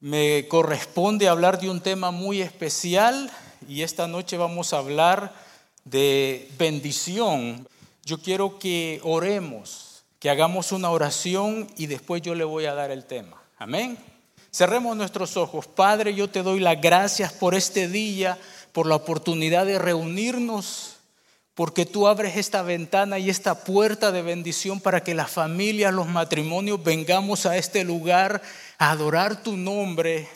Me corresponde hablar de un tema muy especial y esta noche vamos a hablar de bendición. Yo quiero que oremos, que hagamos una oración y después yo le voy a dar el tema. Amén. Cerremos nuestros ojos. Padre, yo te doy las gracias por este día, por la oportunidad de reunirnos porque tú abres esta ventana y esta puerta de bendición para que las familias, los matrimonios vengamos a este lugar a adorar tu nombre,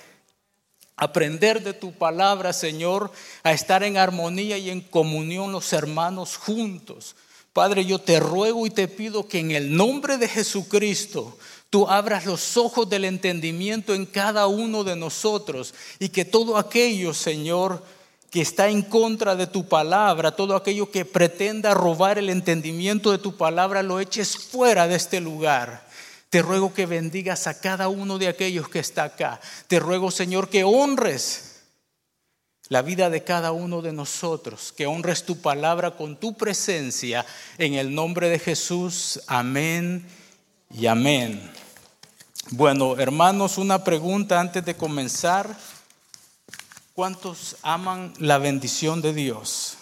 a aprender de tu palabra, Señor, a estar en armonía y en comunión los hermanos juntos. Padre, yo te ruego y te pido que en el nombre de Jesucristo tú abras los ojos del entendimiento en cada uno de nosotros y que todo aquello, Señor, que está en contra de tu palabra, todo aquello que pretenda robar el entendimiento de tu palabra, lo eches fuera de este lugar. Te ruego que bendigas a cada uno de aquellos que está acá. Te ruego, Señor, que honres la vida de cada uno de nosotros, que honres tu palabra con tu presencia. En el nombre de Jesús, amén y amén. Bueno, hermanos, una pregunta antes de comenzar. ¿Cuántos aman la bendición de Dios?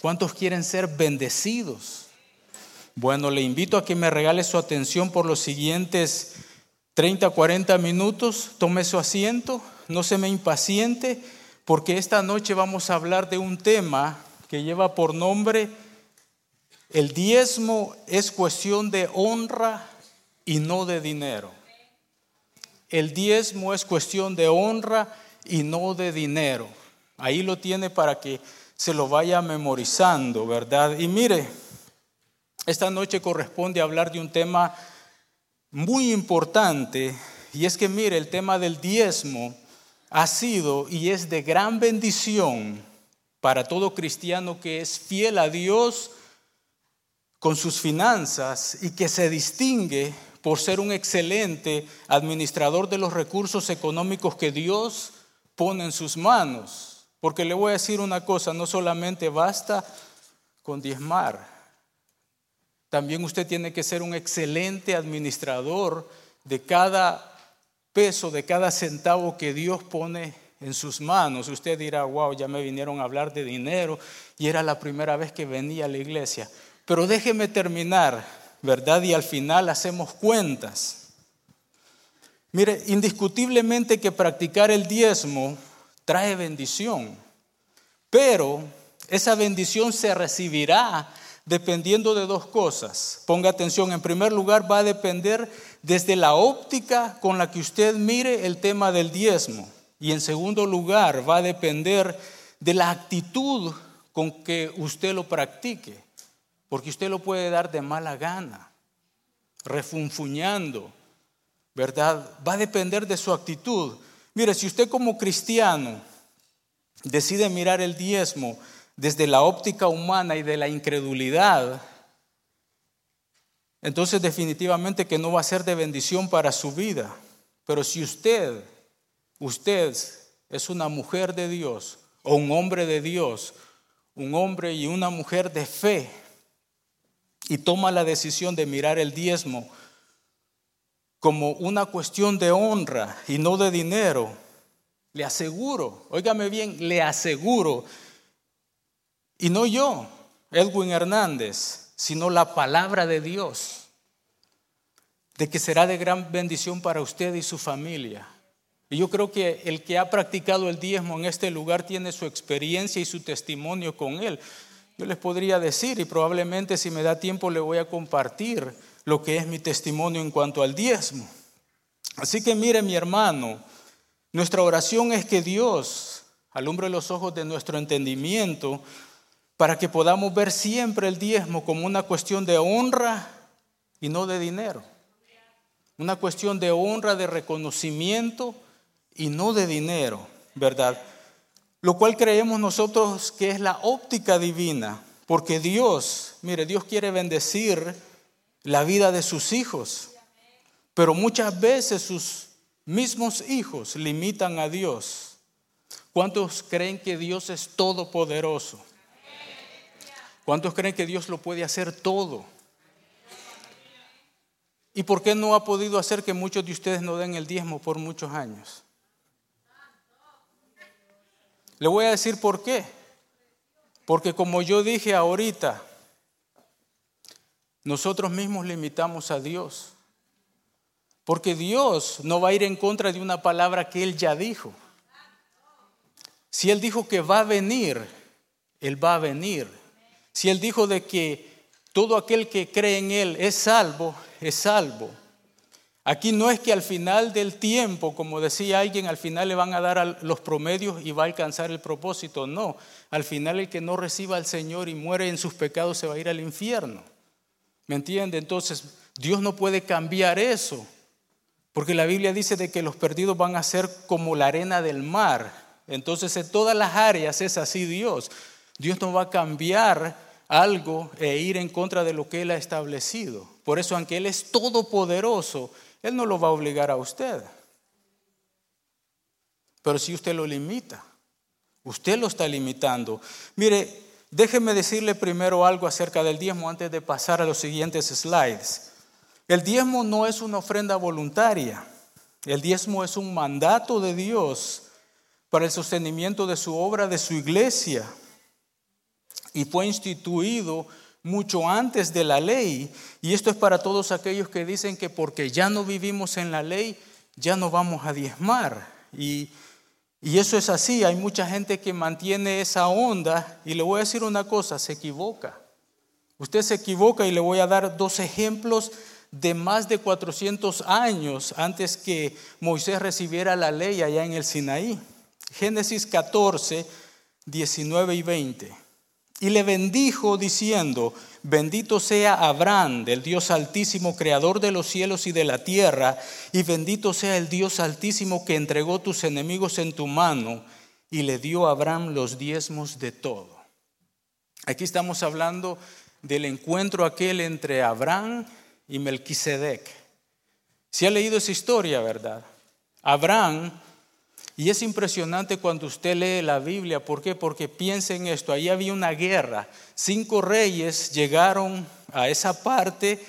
¿Cuántos quieren ser bendecidos? Bueno, le invito a que me regale su atención por los siguientes 30, 40 minutos. Tome su asiento, no se me impaciente, porque esta noche vamos a hablar de un tema que lleva por nombre el diezmo es cuestión de honra y no de dinero. El diezmo es cuestión de honra y no de dinero. Ahí lo tiene para que se lo vaya memorizando, ¿verdad? Y mire, esta noche corresponde hablar de un tema muy importante y es que mire, el tema del diezmo ha sido y es de gran bendición para todo cristiano que es fiel a Dios con sus finanzas y que se distingue por ser un excelente administrador de los recursos económicos que Dios pone en sus manos. Porque le voy a decir una cosa, no solamente basta con diezmar, también usted tiene que ser un excelente administrador de cada peso, de cada centavo que Dios pone en sus manos. Usted dirá, wow, ya me vinieron a hablar de dinero y era la primera vez que venía a la iglesia. Pero déjeme terminar, ¿verdad? Y al final hacemos cuentas. Mire, indiscutiblemente que practicar el diezmo trae bendición, pero esa bendición se recibirá dependiendo de dos cosas. Ponga atención, en primer lugar va a depender desde la óptica con la que usted mire el tema del diezmo. Y en segundo lugar va a depender de la actitud con que usted lo practique. Porque usted lo puede dar de mala gana, refunfuñando, ¿verdad? Va a depender de su actitud. Mire, si usted como cristiano decide mirar el diezmo desde la óptica humana y de la incredulidad, entonces definitivamente que no va a ser de bendición para su vida. Pero si usted, usted es una mujer de Dios o un hombre de Dios, un hombre y una mujer de fe, y toma la decisión de mirar el diezmo como una cuestión de honra y no de dinero, le aseguro, óigame bien, le aseguro, y no yo, Edwin Hernández, sino la palabra de Dios, de que será de gran bendición para usted y su familia. Y yo creo que el que ha practicado el diezmo en este lugar tiene su experiencia y su testimonio con él. Yo les podría decir, y probablemente si me da tiempo le voy a compartir lo que es mi testimonio en cuanto al diezmo. Así que mire mi hermano, nuestra oración es que Dios alumbre los ojos de nuestro entendimiento para que podamos ver siempre el diezmo como una cuestión de honra y no de dinero. Una cuestión de honra, de reconocimiento y no de dinero, ¿verdad? Lo cual creemos nosotros que es la óptica divina, porque Dios, mire, Dios quiere bendecir la vida de sus hijos. Pero muchas veces sus mismos hijos limitan a Dios. ¿Cuántos creen que Dios es todopoderoso? ¿Cuántos creen que Dios lo puede hacer todo? ¿Y por qué no ha podido hacer que muchos de ustedes no den el diezmo por muchos años? Le voy a decir por qué. Porque como yo dije ahorita, nosotros mismos limitamos a Dios. Porque Dios no va a ir en contra de una palabra que Él ya dijo. Si Él dijo que va a venir, Él va a venir. Si Él dijo de que todo aquel que cree en Él es salvo, es salvo. Aquí no es que al final del tiempo, como decía alguien, al final le van a dar los promedios y va a alcanzar el propósito. No, al final el que no reciba al Señor y muere en sus pecados se va a ir al infierno. ¿Me entiende? Entonces, Dios no puede cambiar eso, porque la Biblia dice de que los perdidos van a ser como la arena del mar. Entonces, en todas las áreas es así Dios. Dios no va a cambiar algo e ir en contra de lo que Él ha establecido. Por eso, aunque Él es todopoderoso, él no lo va a obligar a usted. Pero si usted lo limita, usted lo está limitando. Mire, déjeme decirle primero algo acerca del diezmo antes de pasar a los siguientes slides. El diezmo no es una ofrenda voluntaria. El diezmo es un mandato de Dios para el sostenimiento de su obra, de su iglesia. Y fue instituido mucho antes de la ley. Y esto es para todos aquellos que dicen que porque ya no vivimos en la ley, ya no vamos a diezmar. Y, eso es así. Hay mucha gente que mantiene esa onda. Y le voy a decir una cosa, se equivoca. Usted se equivoca y le voy a dar dos ejemplos de más de 400 años antes que Moisés recibiera la ley allá en el Sinaí. Génesis 14, 19 y 20. Y le bendijo diciendo, bendito sea Abraham, del Dios altísimo, creador de los cielos y de la tierra, y bendito sea el Dios altísimo que entregó tus enemigos en tu mano, y le dio a Abraham los diezmos de todo. Aquí estamos hablando del encuentro aquel entre Abraham y Melquisedec. Si ha leído esa historia, ¿verdad? Abraham y es impresionante cuando usted lee la Biblia. ¿Por qué? Porque piensa en esto. Ahí había una guerra. Cinco reyes llegaron a esa parte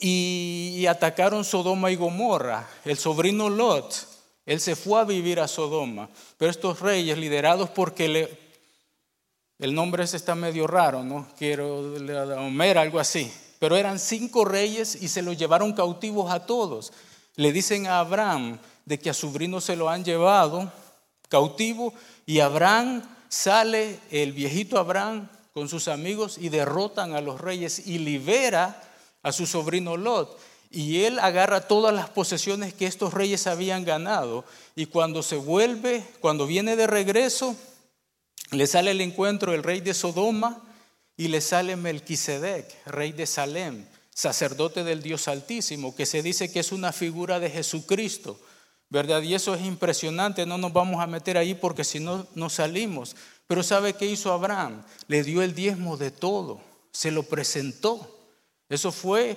y, atacaron Sodoma y Gomorra. El sobrino Lot, él se fue a vivir a Sodoma. Pero estos reyes, liderados porque le, el nombre está medio raro, ¿no? Quiero, Homer, algo así. Pero eran cinco reyes y se los llevaron cautivos a todos. Le dicen a Abraham, de que a su sobrino se lo han llevado cautivo y Abraham sale, el viejito Abraham con sus amigos y derrotan a los reyes y libera a su sobrino Lot. Y él agarra todas las posesiones que estos reyes habían ganado. Y cuando se vuelve, cuando viene de regreso, le sale el encuentro el rey de Sodoma y le sale Melquisedec, rey de Salem, sacerdote del Dios Altísimo, que se dice que es una figura de Jesucristo. ¿Verdad? Y eso es impresionante, no nos vamos a meter ahí porque si no, no salimos. Pero ¿sabe qué hizo Abraham? Le dio el diezmo de todo, se lo presentó. Eso fue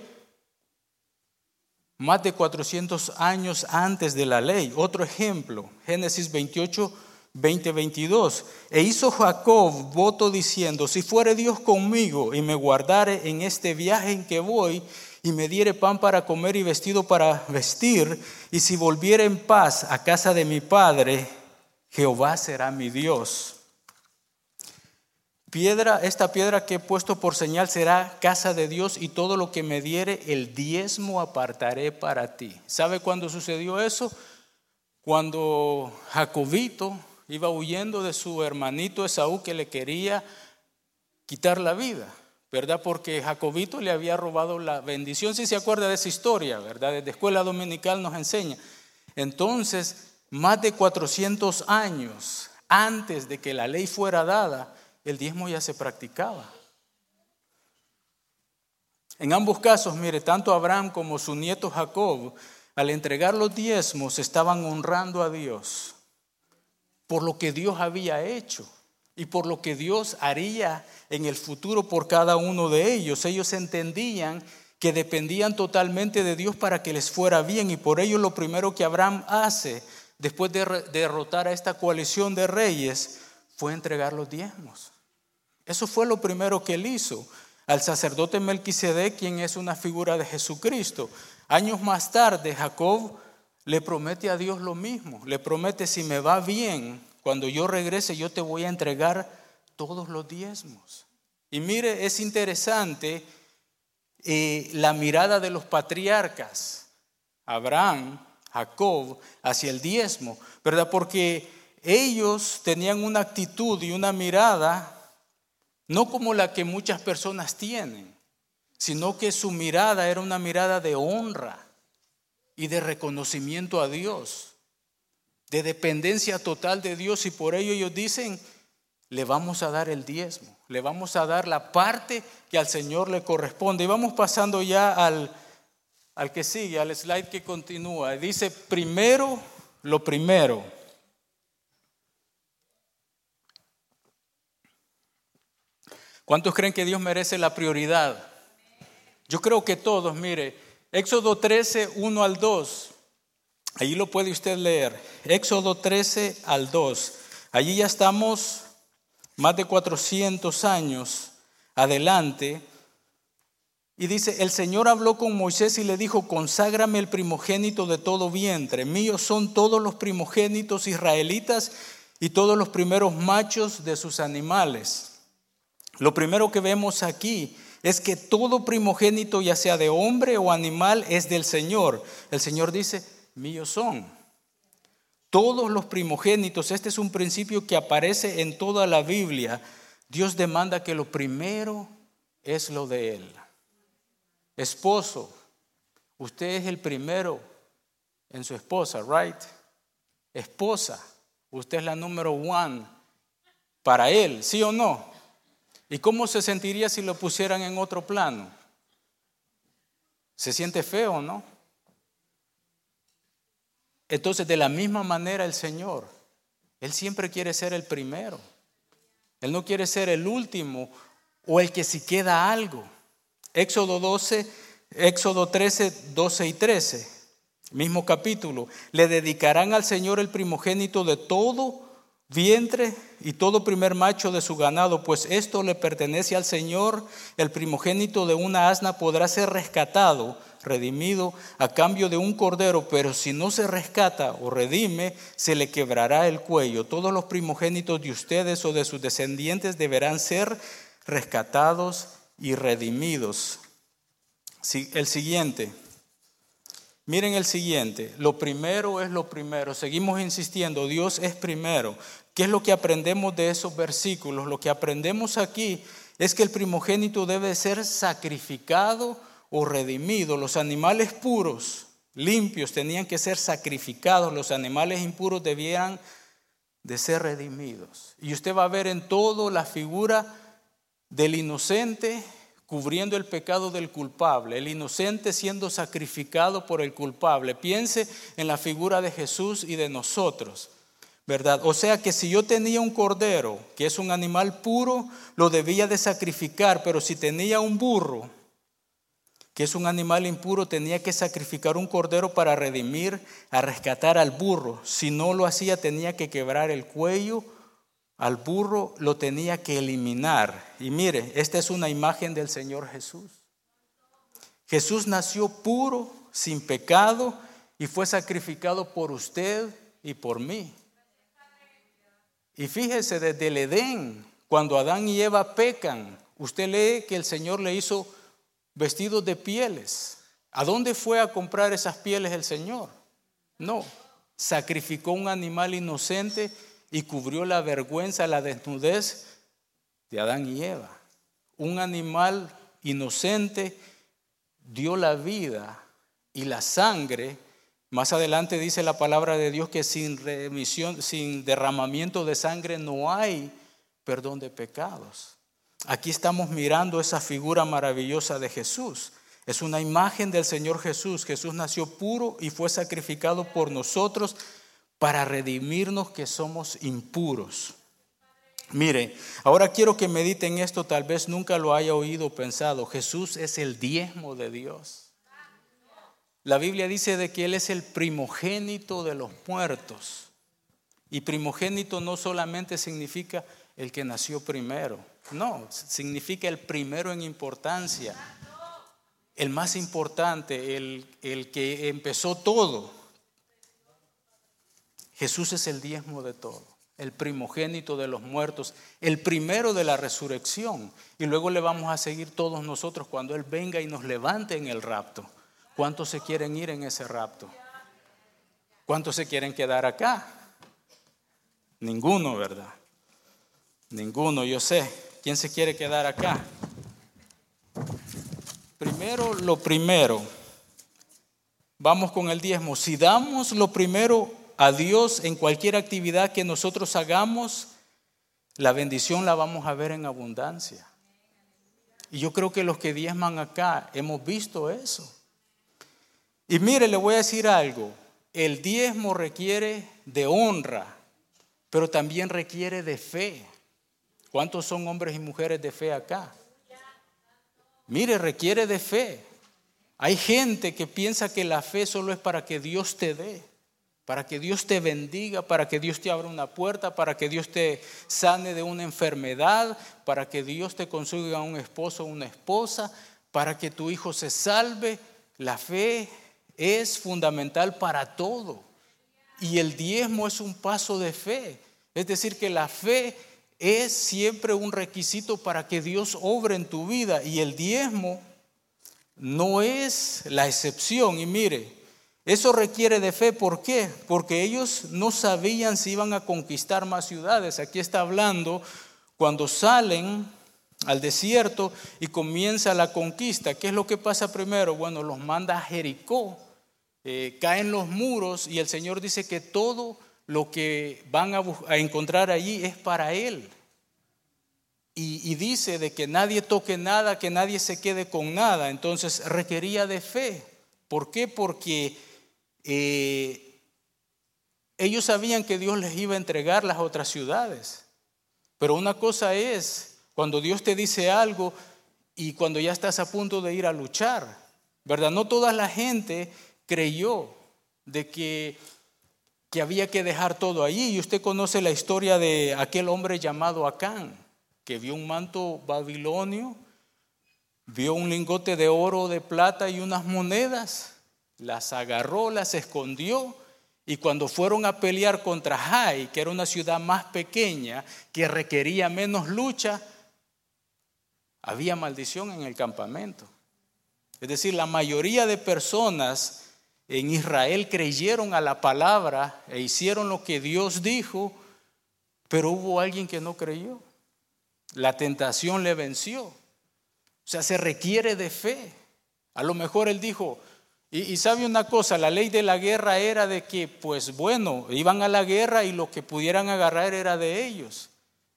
más de 400 años antes de la ley. Otro ejemplo, Génesis 28, 20, 22. E hizo Jacob voto diciendo, si fuere Dios conmigo y me guardare en este viaje en que voy, y me diere pan para comer y vestido para vestir, y si volviere en paz a casa de mi padre, Jehová será mi Dios. Piedra, esta piedra que he puesto por señal será casa de Dios y todo lo que me diere el diezmo apartaré para ti. ¿Sabe cuándo sucedió eso? Cuando Jacobito iba huyendo de su hermanito Esaú que le quería quitar la vida. ¿Verdad? Porque Jacobito le había robado la bendición, si se acuerda de esa historia, ¿verdad? Desde escuela dominical nos enseña. Entonces, más de 400 años antes de que la ley fuera dada, el diezmo ya se practicaba. En ambos casos, mire, tanto Abraham como su nieto Jacob, al entregar los diezmos, estaban honrando a Dios por lo que Dios había hecho y por lo que Dios haría en el futuro por cada uno de ellos. Ellos entendían que dependían totalmente de Dios para que les fuera bien y por ello lo primero que Abraham hace después de derrotar a esta coalición de reyes fue entregar los diezmos. Eso fue lo primero que él hizo al sacerdote Melquisedec, quien es una figura de Jesucristo. Años más tarde, Jacob le promete a Dios lo mismo. Le promete, si me va bien, cuando yo regrese yo te voy a entregar todos los diezmos. Y mire, es interesante eh, la mirada de los patriarcas, Abraham, Jacob, hacia el diezmo, ¿verdad? Porque ellos tenían una actitud y una mirada no como la que muchas personas tienen, sino que su mirada era una mirada de honra y de reconocimiento a Dios, de dependencia total de Dios y por ello ellos dicen, le vamos a dar el diezmo, le vamos a dar la parte que al Señor le corresponde. Y vamos pasando ya al, al que sigue, al slide que continúa. Dice, primero, lo primero. ¿Cuántos creen que Dios merece la prioridad? Yo creo que todos, mire, Éxodo 13, 1 al 2. Allí lo puede usted leer. Éxodo 13 al 2. Allí ya estamos más de 400 años adelante. Y dice, el Señor habló con Moisés y le dijo, conságrame el primogénito de todo vientre. Míos son todos los primogénitos israelitas y todos los primeros machos de sus animales. Lo primero que vemos aquí es que todo primogénito, ya sea de hombre o animal, es del Señor. El Señor dice, míos son. Todos los primogénitos, este es un principio que aparece en toda la Biblia. Dios demanda que lo primero es lo de Él. Esposo, usted es el primero en su esposa, right? Esposa, usted es la número one para Él, ¿sí o no? ¿Y cómo se sentiría si lo pusieran en otro plano? ¿Se siente feo, no? Entonces, de la misma manera el Señor, Él siempre quiere ser el primero. Él no quiere ser el último o el que si queda algo. Éxodo 12, Éxodo 13, 12 y 13, mismo capítulo. Le dedicarán al Señor el primogénito de todo vientre y todo primer macho de su ganado, pues esto le pertenece al Señor. El primogénito de una asna podrá ser rescatado, redimido, a cambio de un cordero, pero si no se rescata o redime, se le quebrará el cuello. Todos los primogénitos de ustedes o de sus descendientes deberán ser rescatados y redimidos. El siguiente. Miren el siguiente, lo primero es lo primero, seguimos insistiendo, Dios es primero. ¿Qué es lo que aprendemos de esos versículos? Lo que aprendemos aquí es que el primogénito debe ser sacrificado o redimido. Los animales puros, limpios, tenían que ser sacrificados, los animales impuros debían de ser redimidos. Y usted va a ver en todo la figura del inocente cubriendo el pecado del culpable, el inocente siendo sacrificado por el culpable. Piense en la figura de Jesús y de nosotros, ¿verdad? O sea que si yo tenía un cordero, que es un animal puro, lo debía de sacrificar, pero si tenía un burro, que es un animal impuro, tenía que sacrificar un cordero para redimir, a rescatar al burro. Si no lo hacía, tenía que quebrar el cuello al burro lo tenía que eliminar. Y mire, esta es una imagen del Señor Jesús. Jesús nació puro, sin pecado, y fue sacrificado por usted y por mí. Y fíjese, desde el Edén, cuando Adán y Eva pecan, usted lee que el Señor le hizo vestidos de pieles. ¿A dónde fue a comprar esas pieles el Señor? No, sacrificó un animal inocente y cubrió la vergüenza, la desnudez de Adán y Eva. Un animal inocente dio la vida y la sangre. Más adelante dice la palabra de Dios que sin remisión, sin derramamiento de sangre no hay perdón de pecados. Aquí estamos mirando esa figura maravillosa de Jesús. Es una imagen del Señor Jesús. Jesús nació puro y fue sacrificado por nosotros para redimirnos que somos impuros. Mire, ahora quiero que mediten esto, tal vez nunca lo haya oído o pensado. Jesús es el diezmo de Dios. La Biblia dice de que Él es el primogénito de los muertos. Y primogénito no solamente significa el que nació primero, no, significa el primero en importancia, el más importante, el, el que empezó todo. Jesús es el diezmo de todo. el primogénito de los muertos, el primero de la resurrección. Y luego le vamos a seguir todos nosotros cuando Él venga y nos levante en el rapto. ¿Cuántos se quieren ir en ese rapto? ¿Cuántos se quieren quedar acá? Ninguno, ¿verdad? Ninguno, yo sé. ¿Quién se quiere quedar acá? Primero, lo primero. Vamos con el diezmo. Si damos lo primero a Dios en cualquier actividad que nosotros hagamos, la bendición la vamos a ver en abundancia. Y yo creo que los que diezman acá hemos visto eso. Y mire, le voy a decir algo. El diezmo requiere de honra, pero también requiere de fe. ¿Cuántos son hombres y mujeres de fe acá? Mire, requiere de fe. Hay gente que piensa que la fe solo es para que Dios te dé, para que Dios te bendiga, para que Dios te abra una puerta, para que Dios te sane de una enfermedad, para que Dios te consiga un esposo o una esposa, para que tu hijo se salve. La fe es fundamental para todo. Y el diezmo es un paso de fe. Es decir, que la fe es siempre un requisito para que Dios obre en tu vida. Y el diezmo no es la excepción. Y mire, eso requiere de fe. ¿Por qué? Porque ellos no sabían si iban a conquistar más ciudades. Aquí está hablando cuando salen al desierto y comienza la conquista. ¿Qué es lo que pasa primero? Bueno, los manda a Jericó. Eh, caen los muros y el Señor dice que todo lo que van a, encontrar allí es para Él y, dice de que nadie toque nada, que nadie se quede con nada. Entonces requería de fe. ¿Por qué? Porque eh, ellos sabían que Dios les iba a entregar las otras ciudades. Pero una cosa es cuando Dios te dice algo y cuando ya estás a punto de ir a luchar. ¿Verdad? No toda la gente creyó de que, que había que dejar todo allí. Y usted conoce la historia de aquel hombre llamado Acán que vio un manto babilonio, vio un lingote de oro, de plata y unas monedas, las agarró, las escondió y cuando fueron a pelear contra Jai, que era una ciudad más pequeña, que requería menos lucha, había maldición en el campamento. Es decir, la mayoría de personas en Israel creyeron a la palabra e hicieron lo que Dios dijo, pero hubo alguien que no creyó. La tentación le venció. O sea, se requiere de fe. A lo mejor él dijo, y, sabe una cosa, la ley de la guerra era de que, pues bueno, iban a la guerra y lo que pudieran agarrar era de ellos.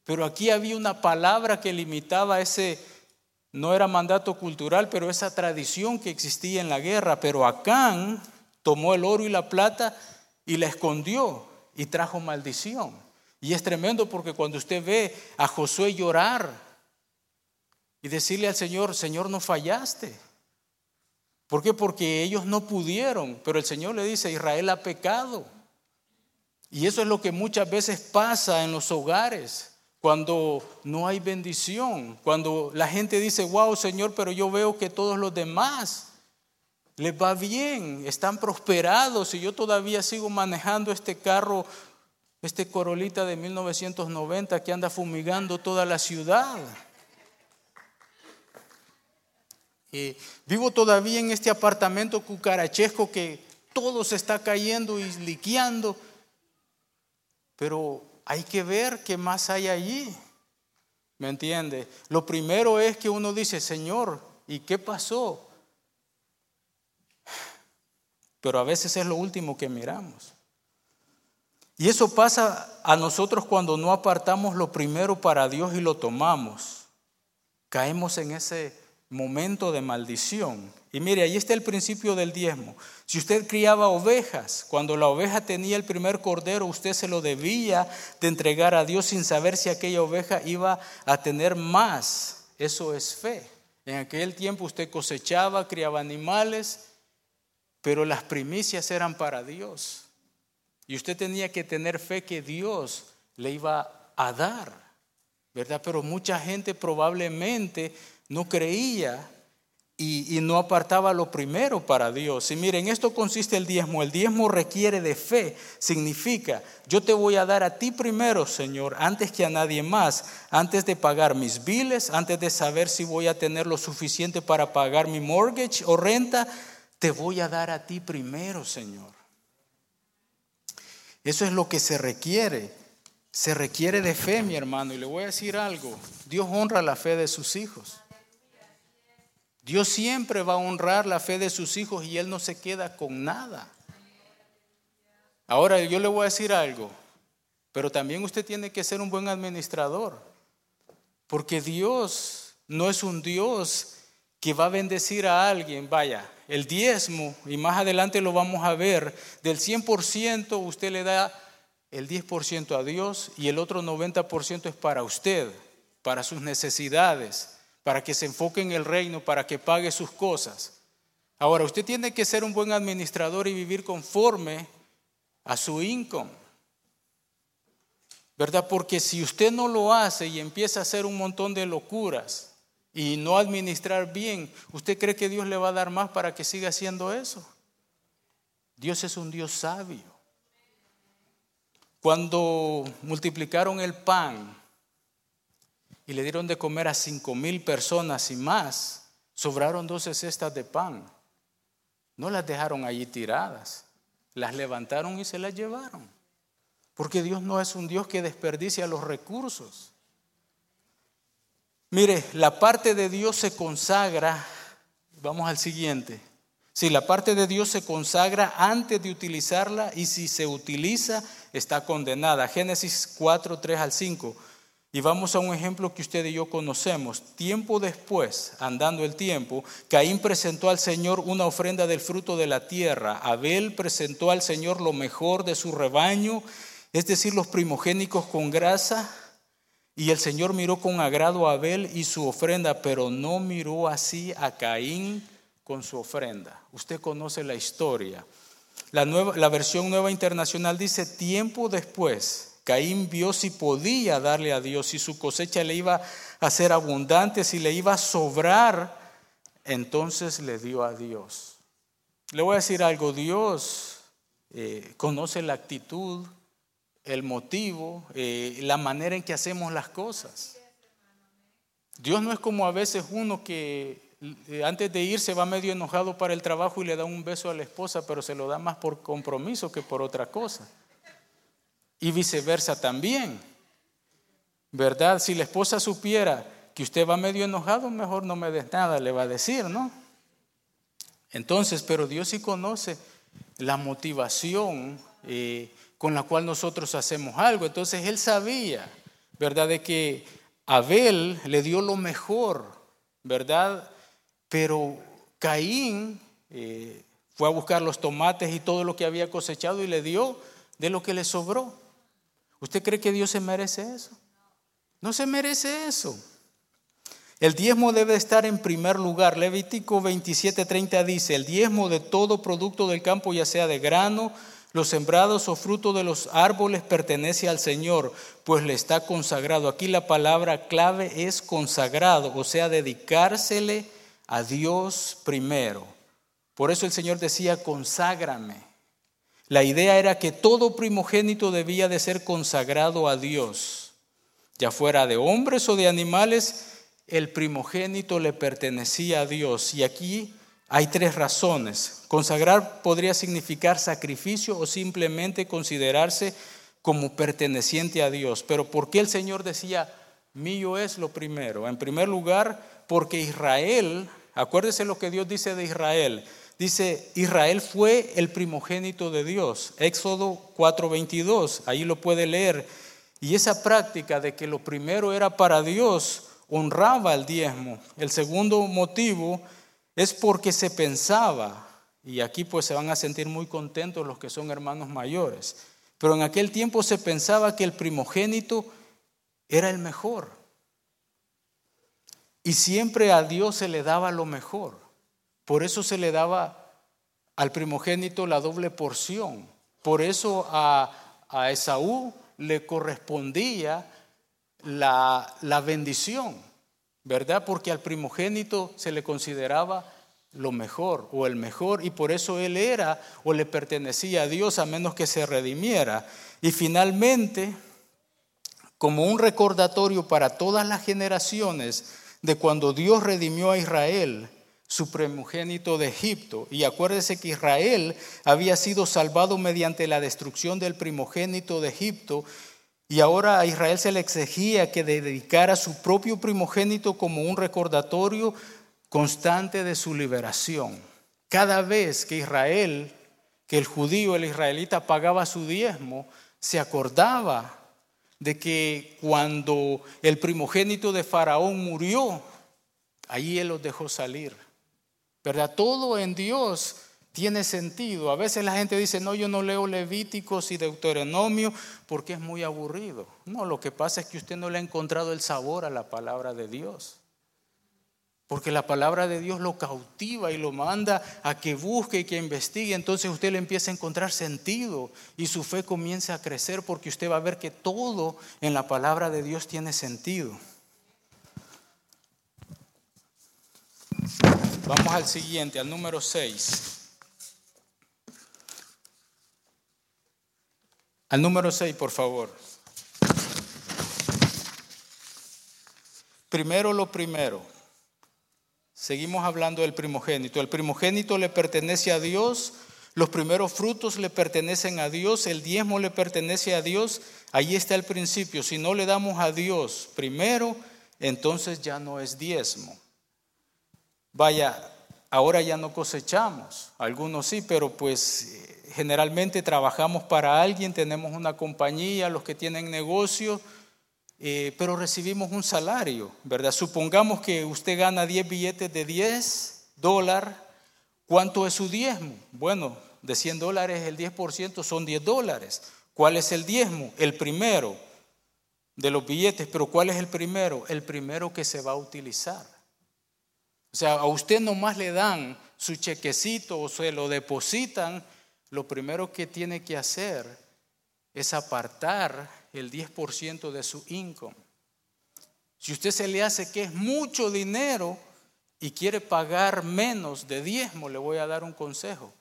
Pero aquí había una palabra que limitaba ese, no era mandato cultural, pero esa tradición que existía en la guerra. Pero Acán tomó el oro y la plata y la escondió y trajo maldición. Y es tremendo porque cuando usted ve a Josué llorar y decirle al Señor, Señor, no fallaste. ¿Por qué? Porque ellos no pudieron, pero el Señor le dice, Israel ha pecado. Y eso es lo que muchas veces pasa en los hogares, cuando no hay bendición, cuando la gente dice, wow, Señor, pero yo veo que todos los demás les va bien, están prosperados y yo todavía sigo manejando este carro este Corolita de 1990 que anda fumigando toda la ciudad. vivo todavía en este apartamento cucarachesco que todo se está cayendo y liqueando, pero hay que ver qué más hay allí. ¿Me entiende? Lo primero es que uno dice, Señor, ¿y qué pasó? Pero a veces es lo último que miramos. Y eso pasa a nosotros cuando no apartamos lo primero para Dios y lo tomamos. Caemos en ese momento de maldición. Y mire, ahí está el principio del diezmo. Si usted criaba ovejas, cuando la oveja tenía el primer cordero, usted se lo debía de entregar a Dios sin saber si aquella oveja iba a tener más. Eso es fe. En aquel tiempo usted cosechaba, criaba animales, pero las primicias eran para Dios. Y usted tenía que tener fe que Dios le iba a dar, ¿verdad? Pero mucha gente probablemente no creía y, no apartaba lo primero para Dios. Y miren, esto consiste el diezmo. El diezmo requiere de fe. Significa, yo te voy a dar a ti primero, Señor, antes que a nadie más, antes de pagar mis biles, antes de saber si voy a tener lo suficiente para pagar mi mortgage o renta, te voy a dar a ti primero, Señor. Eso es lo que se requiere. Se requiere de fe, mi hermano. Y le voy a decir algo. Dios honra la fe de sus hijos. Dios siempre va a honrar la fe de sus hijos y Él no se queda con nada. Ahora yo le voy a decir algo, pero también usted tiene que ser un buen administrador, porque Dios no es un Dios que va a bendecir a alguien, vaya, el diezmo, y más adelante lo vamos a ver, del 100% usted le da el 10% a Dios y el otro 90% es para usted, para sus necesidades para que se enfoque en el reino, para que pague sus cosas. Ahora, usted tiene que ser un buen administrador y vivir conforme a su income. ¿Verdad? Porque si usted no lo hace y empieza a hacer un montón de locuras y no administrar bien, ¿usted cree que Dios le va a dar más para que siga haciendo eso? Dios es un Dios sabio. Cuando multiplicaron el pan, y le dieron de comer a cinco mil personas y más, sobraron doce cestas de pan. No las dejaron allí tiradas, las levantaron y se las llevaron. Porque Dios no es un Dios que desperdicia los recursos. Mire, la parte de Dios se consagra, vamos al siguiente. Si la parte de Dios se consagra antes de utilizarla y si se utiliza, está condenada. Génesis 4, 3 al 5. Y vamos a un ejemplo que usted y yo conocemos. Tiempo después, andando el tiempo, Caín presentó al Señor una ofrenda del fruto de la tierra. Abel presentó al Señor lo mejor de su rebaño, es decir, los primogénicos con grasa. Y el Señor miró con agrado a Abel y su ofrenda, pero no miró así a Caín con su ofrenda. Usted conoce la historia. La, nueva, la versión nueva internacional dice, tiempo después Caín vio si podía darle a Dios, si su cosecha le iba a ser abundante, si le iba a sobrar, entonces le dio a Dios. Le voy a decir algo, Dios eh, conoce la actitud, el motivo, eh, la manera en que hacemos las cosas. Dios no es como a veces uno que eh, antes de ir se va medio enojado para el trabajo y le da un beso a la esposa, pero se lo da más por compromiso que por otra cosa y viceversa también. ¿Verdad? Si la esposa supiera que usted va medio enojado, mejor no me des nada, le va a decir, ¿no? Entonces, pero Dios sí conoce la motivación eh, con la cual nosotros hacemos algo. Entonces Él sabía, ¿verdad? De que Abel le dio lo mejor, ¿verdad? Pero Caín eh, fue a buscar los tomates y todo lo que había cosechado y le dio de lo que le sobró. ¿Usted cree que Dios se merece eso? No se merece eso. El diezmo debe estar en primer lugar. Levítico 27:30 dice, el diezmo de todo producto del campo, ya sea de grano, los sembrados o fruto de los árboles, pertenece al Señor, pues le está consagrado. Aquí la palabra clave es consagrado, o sea, dedicársele a Dios primero. Por eso el Señor decía, conságrame. La idea era que todo primogénito debía de ser consagrado a Dios. Ya fuera de hombres o de animales, el primogénito le pertenecía a Dios. Y aquí hay tres razones. Consagrar podría significar sacrificio o simplemente considerarse como perteneciente a Dios. Pero ¿por qué el Señor decía, mío es lo primero? En primer lugar, porque Israel, acuérdese lo que Dios dice de Israel, Dice, Israel fue el primogénito de Dios. Éxodo 4:22, ahí lo puede leer. Y esa práctica de que lo primero era para Dios honraba el diezmo. El segundo motivo es porque se pensaba, y aquí pues se van a sentir muy contentos los que son hermanos mayores, pero en aquel tiempo se pensaba que el primogénito era el mejor. Y siempre a Dios se le daba lo mejor. Por eso se le daba al primogénito la doble porción. Por eso a, Esaú le correspondía la, la bendición. ¿Verdad? Porque al primogénito se le consideraba lo mejor o el mejor y por eso él era o le pertenecía a Dios a menos que se redimiera. Y finalmente, como un recordatorio para todas las generaciones de cuando Dios redimió a Israel, su primogénito de Egipto. Y acuérdese que Israel había sido salvado mediante la destrucción del primogénito de Egipto y ahora a Israel se le exigía que dedicara su propio primogénito como un recordatorio constante de su liberación. Cada vez que Israel, que el judío, el israelita pagaba su diezmo, se acordaba de que cuando el primogénito de Faraón murió, ahí él los dejó salir. ¿Verdad? Todo en Dios tiene sentido. A veces la gente dice, no, yo no leo Levíticos y Deuteronomio porque es muy aburrido. No, lo que pasa es que usted no le ha encontrado el sabor a la palabra de Dios. Porque la palabra de Dios lo cautiva y lo manda a que busque y que investigue. Entonces usted le empieza a encontrar sentido y su fe comienza a crecer porque usted va a ver que todo en la palabra de Dios tiene sentido. Vamos al siguiente, al número 6. Al número 6, por favor. Primero lo primero. Seguimos hablando del primogénito. El primogénito le pertenece a Dios, los primeros frutos le pertenecen a Dios, el diezmo le pertenece a Dios. Ahí está el principio. Si no le damos a Dios primero, entonces ya no es diezmo. Vaya, ahora ya no cosechamos, algunos sí, pero pues generalmente trabajamos para alguien, tenemos una compañía, los que tienen negocio, eh, pero recibimos un salario, ¿verdad? Supongamos que usted gana 10 billetes de 10 dólares, ¿cuánto es su diezmo? Bueno, de 100 dólares el 10% son 10 dólares. ¿Cuál es el diezmo? El primero de los billetes, pero ¿cuál es el primero? El primero que se va a utilizar. O sea, a usted nomás le dan su chequecito o se lo depositan lo primero que tiene que hacer es apartar el 10% de su income. Si usted se le hace que es mucho dinero y quiere pagar menos de diezmo, le voy a dar un consejo.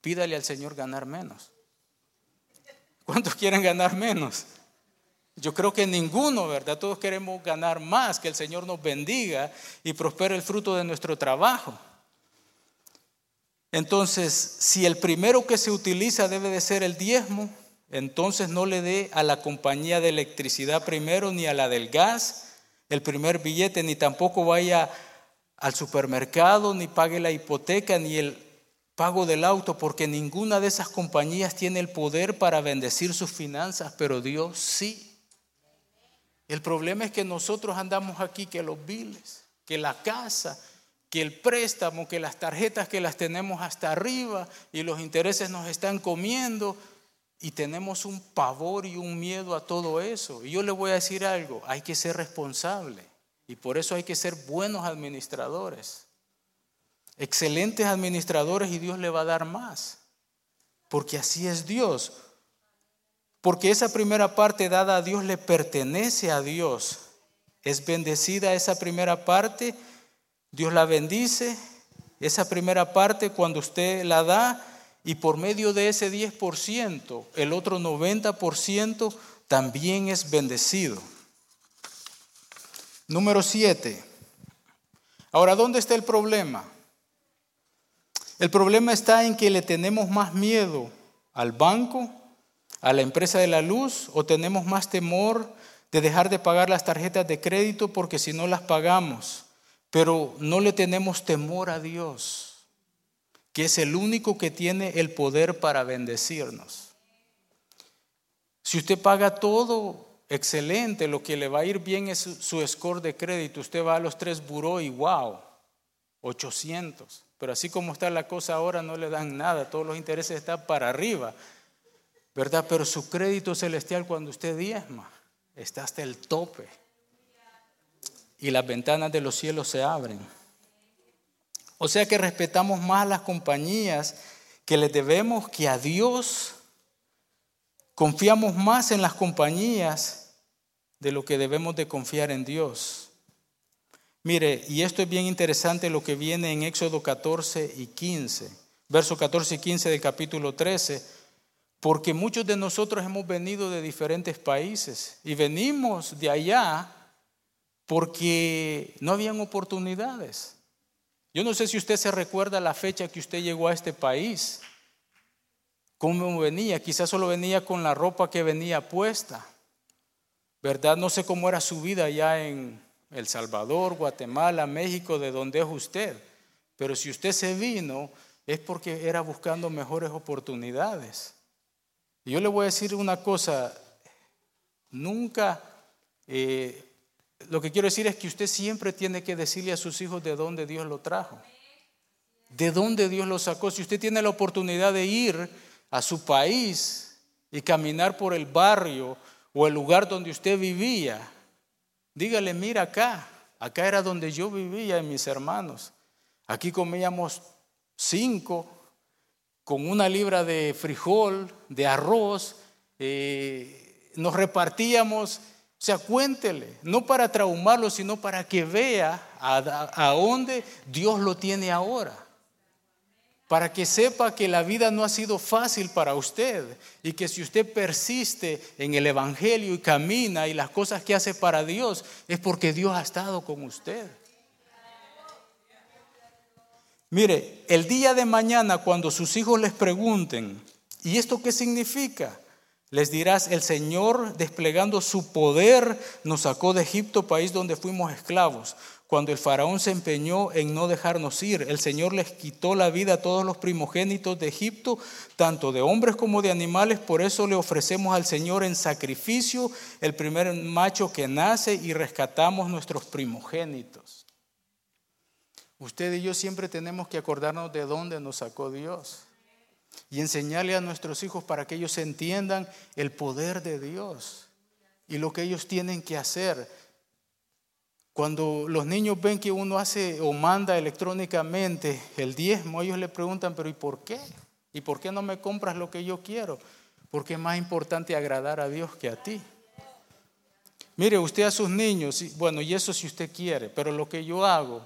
Pídale al Señor ganar menos. ¿Cuántos quieren ganar menos? Yo creo que ninguno, ¿verdad? Todos queremos ganar más, que el Señor nos bendiga y prospere el fruto de nuestro trabajo. Entonces, si el primero que se utiliza debe de ser el diezmo, entonces no le dé a la compañía de electricidad primero ni a la del gas el primer billete, ni tampoco vaya al supermercado, ni pague la hipoteca, ni el pago del auto, porque ninguna de esas compañías tiene el poder para bendecir sus finanzas, pero Dios sí. El problema es que nosotros andamos aquí que los biles, que la casa, que el préstamo, que las tarjetas que las tenemos hasta arriba y los intereses nos están comiendo y tenemos un pavor y un miedo a todo eso. Y yo le voy a decir algo, hay que ser responsable y por eso hay que ser buenos administradores, excelentes administradores y Dios le va a dar más, porque así es Dios. Porque esa primera parte dada a Dios le pertenece a Dios. Es bendecida esa primera parte Dios la bendice, esa primera parte cuando usted la da y por medio de ese 10%, el otro 90% también es bendecido. Número 7. Ahora, ¿dónde está el problema? El problema está en que le tenemos más miedo al banco, a la empresa de la luz, o tenemos más temor de dejar de pagar las tarjetas de crédito porque si no las pagamos, pero no le tenemos temor a Dios, que es el único que tiene el poder para bendecirnos. Si usted paga todo, excelente, lo que le va a ir bien es su score de crédito. Usted va a los tres buró y wow, 800. Pero así como está la cosa ahora, no le dan nada, todos los intereses están para arriba, ¿verdad? Pero su crédito celestial cuando usted diezma está hasta el tope y las ventanas de los cielos se abren. O sea que respetamos más las compañías que les debemos que a Dios. Confiamos más en las compañías de lo que debemos de confiar en Dios. Mire, y esto es bien interesante lo que viene en Éxodo 14 y 15, verso 14 y 15 del capítulo 13, porque muchos de nosotros hemos venido de diferentes países y venimos de allá porque no habían oportunidades. Yo no sé si usted se recuerda la fecha que usted llegó a este país, cómo venía, quizás solo venía con la ropa que venía puesta, ¿verdad? No sé cómo era su vida allá en El Salvador, Guatemala, México, de donde es usted, pero si usted se vino es porque era buscando mejores oportunidades. Y yo le voy a decir una cosa, nunca eh, lo que quiero decir es que usted siempre tiene que decirle a sus hijos de dónde Dios lo trajo, de dónde Dios lo sacó. Si usted tiene la oportunidad de ir a su país y caminar por el barrio o el lugar donde usted vivía, dígale, mira acá, acá era donde yo vivía en mis hermanos. Aquí comíamos cinco con una libra de frijol, de arroz, eh, nos repartíamos o sea, cuéntele, no para traumarlo, sino para que vea a, dónde Dios lo tiene ahora. Para que sepa que la vida no ha sido fácil para usted y que si usted persiste en el Evangelio y camina y las cosas que hace para Dios, es porque Dios ha estado con usted. Mire, el día de mañana cuando sus hijos les pregunten, ¿y esto qué significa? Les dirás, el Señor desplegando su poder nos sacó de Egipto, país donde fuimos esclavos. Cuando el faraón se empeñó en no dejarnos ir, el Señor les quitó la vida a todos los primogénitos de Egipto, tanto de hombres como de animales. Por eso le ofrecemos al Señor en sacrificio el primer macho que nace y rescatamos nuestros primogénitos. Usted y yo siempre tenemos que acordarnos de dónde nos sacó Dios y enseñarle a nuestros hijos para que ellos entiendan el poder de Dios y lo que ellos tienen que hacer. Cuando los niños ven que uno hace o manda electrónicamente el diezmo, ellos le preguntan, pero ¿y por qué? ¿Y por qué no me compras lo que yo quiero? Porque es más importante agradar a Dios que a ti. Mire, usted a sus niños, bueno, y eso si usted quiere, pero lo que yo hago,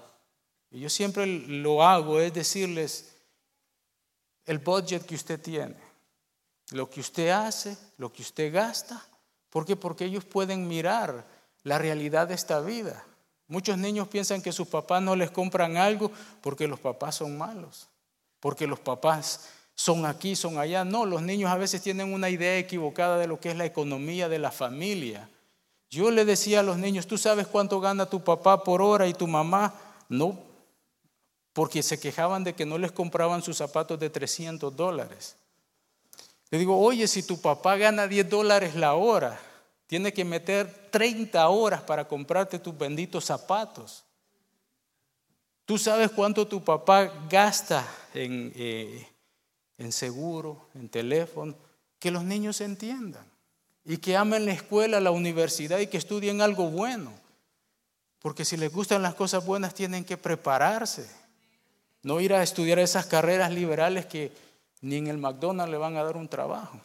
y yo siempre lo hago, es decirles, el budget que usted tiene, lo que usted hace, lo que usted gasta. ¿Por qué? Porque ellos pueden mirar la realidad de esta vida. Muchos niños piensan que sus papás no les compran algo porque los papás son malos, porque los papás son aquí, son allá. No, los niños a veces tienen una idea equivocada de lo que es la economía de la familia. Yo le decía a los niños, ¿tú sabes cuánto gana tu papá por hora y tu mamá? No, porque se quejaban de que no les compraban sus zapatos de 300 dólares. Le digo, oye, si tu papá gana 10 dólares la hora, tiene que meter 30 horas para comprarte tus benditos zapatos. Tú sabes cuánto tu papá gasta en, eh, en seguro, en teléfono, que los niños entiendan y que amen la escuela, la universidad y que estudien algo bueno. Porque si les gustan las cosas buenas, tienen que prepararse. No ir a estudiar esas carreras liberales que ni en el McDonald's le van a dar un trabajo.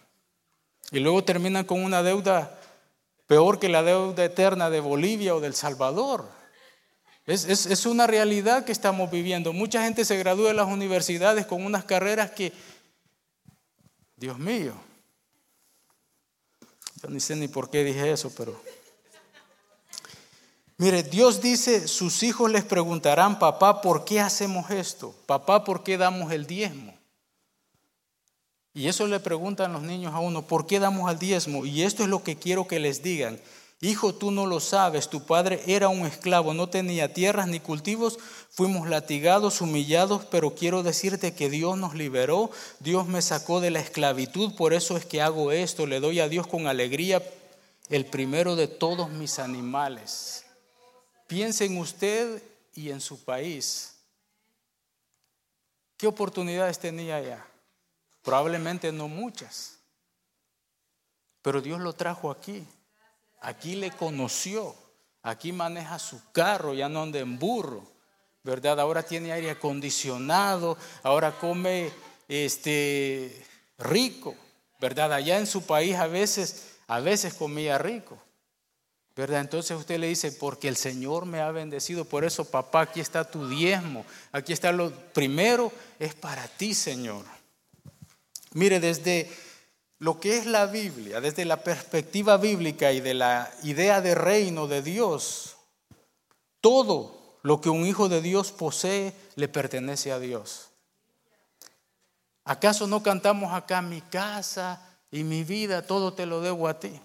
Y luego terminan con una deuda peor que la deuda eterna de Bolivia o del Salvador. Es, es, una realidad que estamos viviendo. Mucha gente se gradúa de las universidades con unas carreras que, Dios mío, yo ni sé ni por qué dije eso, pero... Mire, Dios dice, sus hijos les preguntarán, papá, ¿por qué hacemos esto? Papá, ¿por qué damos el diezmo? Y eso le preguntan los niños a uno, ¿por qué damos el diezmo? Y esto es lo que quiero que les digan. Hijo, tú no lo sabes, tu padre era un esclavo, no tenía tierras ni cultivos, fuimos latigados, humillados, pero quiero decirte que Dios nos liberó, Dios me sacó de la esclavitud, por eso es que hago esto, le doy a Dios con alegría el primero de todos mis animales. Piense en usted y en su país. ¿Qué oportunidades tenía allá? Probablemente no muchas. Pero Dios lo trajo aquí. Aquí le conoció. Aquí maneja su carro, ya no anda en burro. ¿Verdad? Ahora tiene aire acondicionado, ahora come este rico, ¿verdad? Allá en su país a veces a veces comía rico. ¿Verdad? Entonces usted le dice, porque el Señor me ha bendecido, por eso papá, aquí está tu diezmo, aquí está lo primero, es para ti, Señor. Mire, desde lo que es la Biblia, desde la perspectiva bíblica y de la idea de reino de Dios, todo lo que un hijo de Dios posee le pertenece a Dios. ¿Acaso no cantamos acá mi casa y mi vida, todo te lo debo a ti?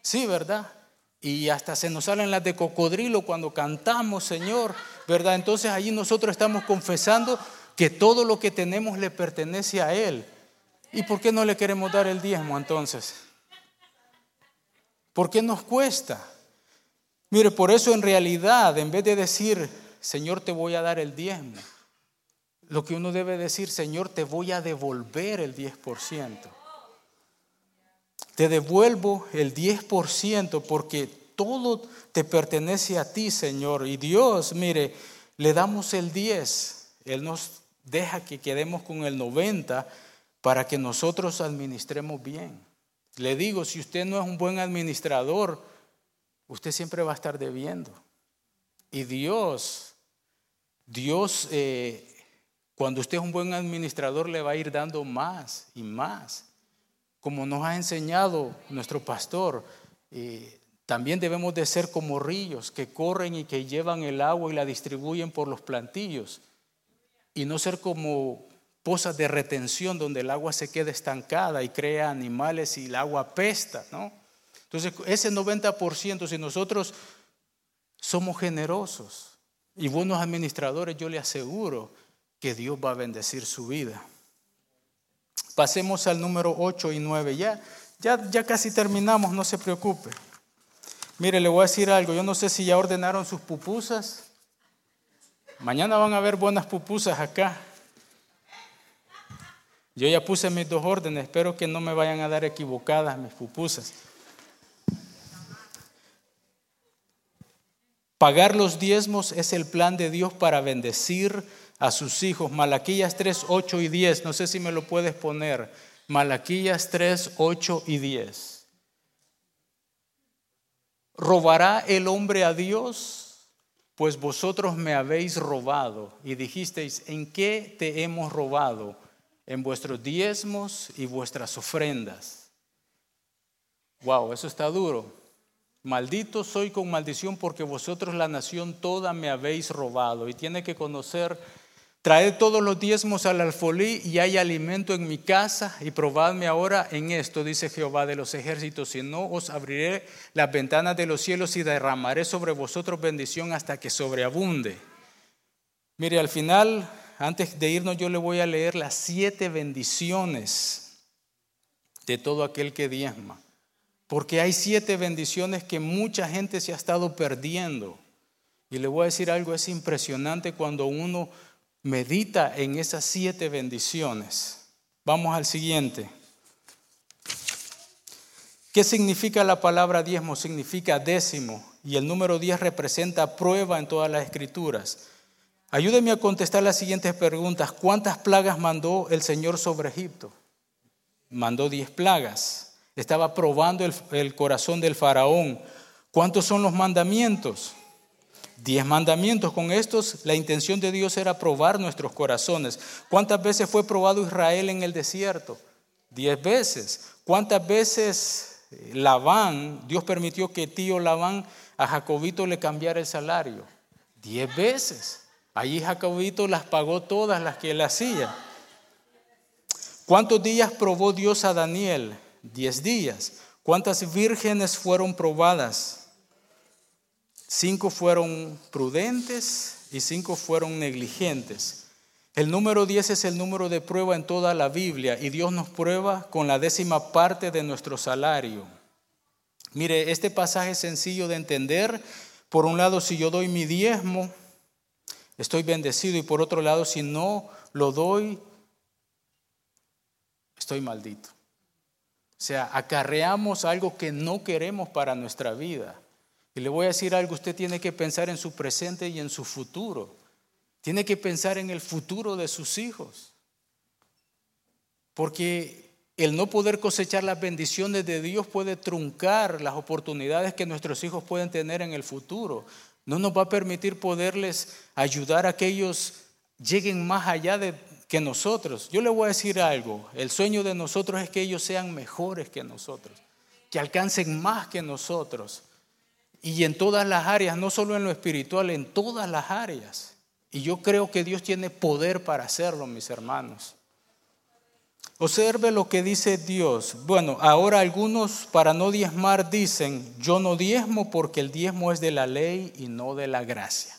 Sí, ¿verdad? Y hasta se nos salen las de cocodrilo cuando cantamos, Señor, ¿verdad? Entonces allí nosotros estamos confesando que todo lo que tenemos le pertenece a Él. ¿Y por qué no le queremos dar el diezmo entonces? ¿Por qué nos cuesta? Mire, por eso en realidad, en vez de decir, Señor, te voy a dar el diezmo, lo que uno debe decir, Señor, te voy a devolver el 10%. Te devuelvo el 10% porque todo te pertenece a ti, Señor. Y Dios, mire, le damos el 10. Él nos deja que quedemos con el 90 para que nosotros administremos bien. Le digo, si usted no es un buen administrador, usted siempre va a estar debiendo. Y Dios, Dios, eh, cuando usted es un buen administrador, le va a ir dando más y más como nos ha enseñado nuestro pastor, eh, también debemos de ser como ríos que corren y que llevan el agua y la distribuyen por los plantillos, y no ser como pozas de retención donde el agua se queda estancada y crea animales y el agua pesta, ¿no? Entonces, ese 90%, si nosotros somos generosos y buenos administradores, yo le aseguro que Dios va a bendecir su vida. Pasemos al número 8 y 9. Ya, ya, ya casi terminamos, no se preocupe. Mire, le voy a decir algo. Yo no sé si ya ordenaron sus pupusas. Mañana van a haber buenas pupusas acá. Yo ya puse mis dos órdenes. Espero que no me vayan a dar equivocadas mis pupusas. Pagar los diezmos es el plan de Dios para bendecir a sus hijos. Malaquías 3, 8 y 10. No sé si me lo puedes poner. Malaquías 3, 8 y 10. ¿Robará el hombre a Dios? Pues vosotros me habéis robado. Y dijisteis, ¿en qué te hemos robado? En vuestros diezmos y vuestras ofrendas. Wow, eso está duro. Maldito soy con maldición porque vosotros la nación toda me habéis robado. Y tiene que conocer Traed todos los diezmos al alfolí y hay alimento en mi casa y probadme ahora en esto, dice Jehová de los ejércitos, si no os abriré las ventanas de los cielos y derramaré sobre vosotros bendición hasta que sobreabunde. Mire, al final, antes de irnos, yo le voy a leer las siete bendiciones de todo aquel que diezma, porque hay siete bendiciones que mucha gente se ha estado perdiendo. Y le voy a decir algo, es impresionante cuando uno Medita en esas siete bendiciones. Vamos al siguiente. ¿Qué significa la palabra diezmo? Significa décimo y el número diez representa prueba en todas las escrituras. Ayúdeme a contestar las siguientes preguntas. ¿Cuántas plagas mandó el Señor sobre Egipto? Mandó diez plagas. Estaba probando el, el corazón del faraón. ¿Cuántos son los mandamientos? Diez mandamientos. Con estos la intención de Dios era probar nuestros corazones. ¿Cuántas veces fue probado Israel en el desierto? Diez veces. ¿Cuántas veces eh, Labán, Dios permitió que tío Labán a Jacobito le cambiara el salario? Diez veces. Allí Jacobito las pagó todas las que él hacía. ¿Cuántos días probó Dios a Daniel? Diez días. ¿Cuántas vírgenes fueron probadas? Cinco fueron prudentes y cinco fueron negligentes. El número diez es el número de prueba en toda la Biblia y Dios nos prueba con la décima parte de nuestro salario. Mire, este pasaje es sencillo de entender. Por un lado, si yo doy mi diezmo, estoy bendecido y por otro lado, si no lo doy, estoy maldito. O sea, acarreamos algo que no queremos para nuestra vida. Y le voy a decir algo, usted tiene que pensar en su presente y en su futuro. Tiene que pensar en el futuro de sus hijos. Porque el no poder cosechar las bendiciones de Dios puede truncar las oportunidades que nuestros hijos pueden tener en el futuro. No nos va a permitir poderles ayudar a que ellos lleguen más allá de que nosotros. Yo le voy a decir algo, el sueño de nosotros es que ellos sean mejores que nosotros, que alcancen más que nosotros. Y en todas las áreas, no solo en lo espiritual, en todas las áreas. Y yo creo que Dios tiene poder para hacerlo, mis hermanos. Observe lo que dice Dios. Bueno, ahora algunos para no diezmar dicen, yo no diezmo porque el diezmo es de la ley y no de la gracia.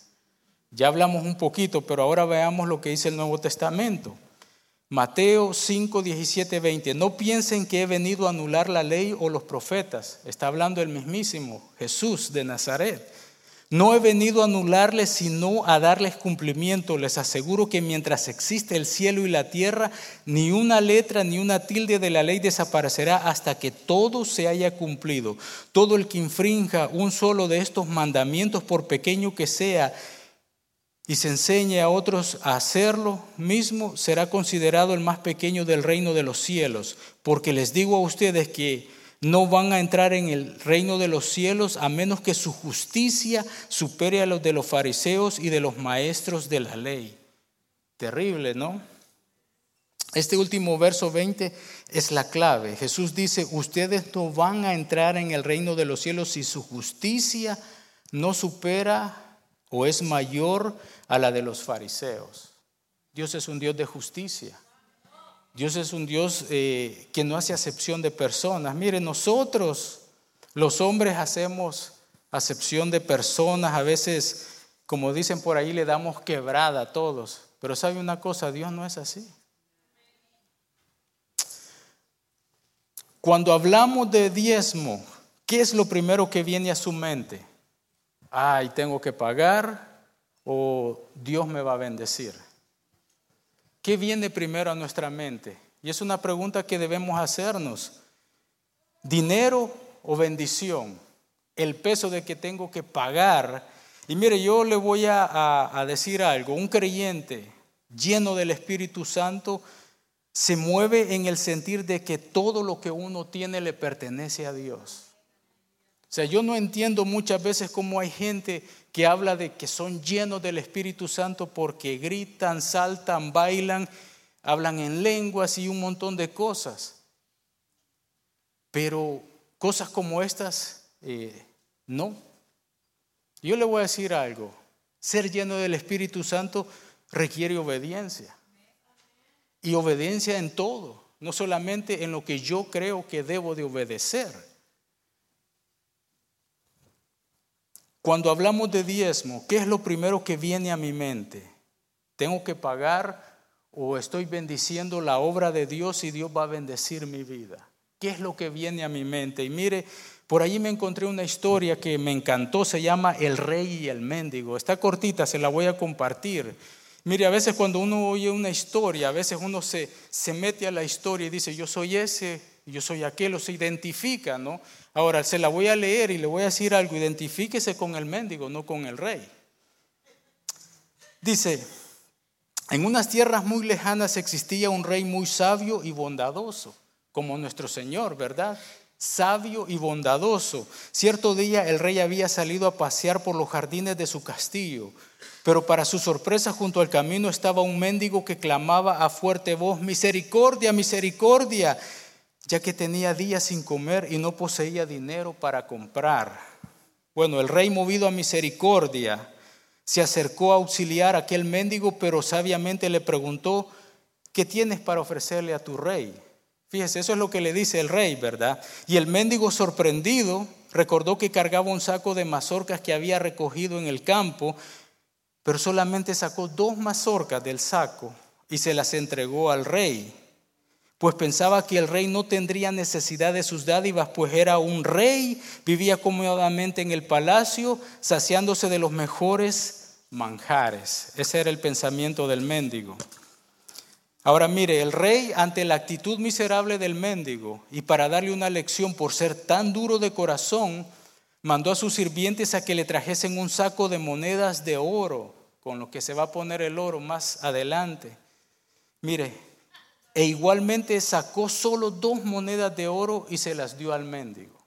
Ya hablamos un poquito, pero ahora veamos lo que dice el Nuevo Testamento. Mateo 5, 17, 20. No piensen que he venido a anular la ley o los profetas. Está hablando el mismísimo Jesús de Nazaret. No he venido a anularles, sino a darles cumplimiento. Les aseguro que mientras existe el cielo y la tierra, ni una letra ni una tilde de la ley desaparecerá hasta que todo se haya cumplido. Todo el que infrinja un solo de estos mandamientos, por pequeño que sea, y se enseñe a otros a hacerlo mismo, será considerado el más pequeño del reino de los cielos. Porque les digo a ustedes que no van a entrar en el reino de los cielos a menos que su justicia supere a los de los fariseos y de los maestros de la ley. Terrible, ¿no? Este último verso 20 es la clave. Jesús dice, ustedes no van a entrar en el reino de los cielos si su justicia no supera o es mayor a la de los fariseos. Dios es un Dios de justicia. Dios es un Dios eh, que no hace acepción de personas. Mire, nosotros, los hombres, hacemos acepción de personas. A veces, como dicen por ahí, le damos quebrada a todos. Pero sabe una cosa, Dios no es así. Cuando hablamos de diezmo, ¿qué es lo primero que viene a su mente? Ay, tengo que pagar o Dios me va a bendecir. ¿Qué viene primero a nuestra mente? Y es una pregunta que debemos hacernos. ¿Dinero o bendición? El peso de que tengo que pagar. Y mire, yo le voy a, decir algo. Un creyente lleno del Espíritu Santo se mueve en el sentir de que todo lo que uno tiene le pertenece a Dios. Sea, yo no entiendo muchas veces cómo hay gente que habla de que son llenos del Espíritu Santo porque gritan, saltan, bailan, hablan en lenguas y un montón de cosas. Pero cosas como estas, eh, no. Yo le voy a decir algo, ser lleno del Espíritu Santo requiere obediencia. Y obediencia en todo, no solamente en lo que yo creo que debo de obedecer. Cuando hablamos de diezmo, ¿qué es lo primero que viene a mi mente? ¿Tengo que pagar o estoy bendiciendo la obra de Dios y Dios va a bendecir mi vida? ¿Qué es lo que viene a mi mente? Y mire, por allí me encontré una historia que me encantó, se llama El rey y el mendigo. Está cortita, se la voy a compartir. Mire, a veces cuando uno oye una historia, a veces uno se, se mete a la historia y dice, yo soy ese, yo soy aquel, o se identifica, ¿no? Ahora, se la voy a leer y le voy a decir algo, identifíquese con el mendigo, no con el rey. Dice, en unas tierras muy lejanas existía un rey muy sabio y bondadoso, como nuestro Señor, ¿verdad? Sabio y bondadoso. Cierto día el rey había salido a pasear por los jardines de su castillo, pero para su sorpresa junto al camino estaba un mendigo que clamaba a fuerte voz, misericordia, misericordia ya que tenía días sin comer y no poseía dinero para comprar. Bueno, el rey movido a misericordia se acercó a auxiliar a aquel mendigo, pero sabiamente le preguntó, ¿qué tienes para ofrecerle a tu rey? Fíjese, eso es lo que le dice el rey, ¿verdad? Y el mendigo sorprendido recordó que cargaba un saco de mazorcas que había recogido en el campo, pero solamente sacó dos mazorcas del saco y se las entregó al rey pues pensaba que el rey no tendría necesidad de sus dádivas, pues era un rey, vivía cómodamente en el palacio, saciándose de los mejores manjares. Ese era el pensamiento del mendigo. Ahora mire, el rey ante la actitud miserable del mendigo y para darle una lección por ser tan duro de corazón, mandó a sus sirvientes a que le trajesen un saco de monedas de oro, con lo que se va a poner el oro más adelante. Mire, e igualmente sacó solo dos monedas de oro y se las dio al mendigo.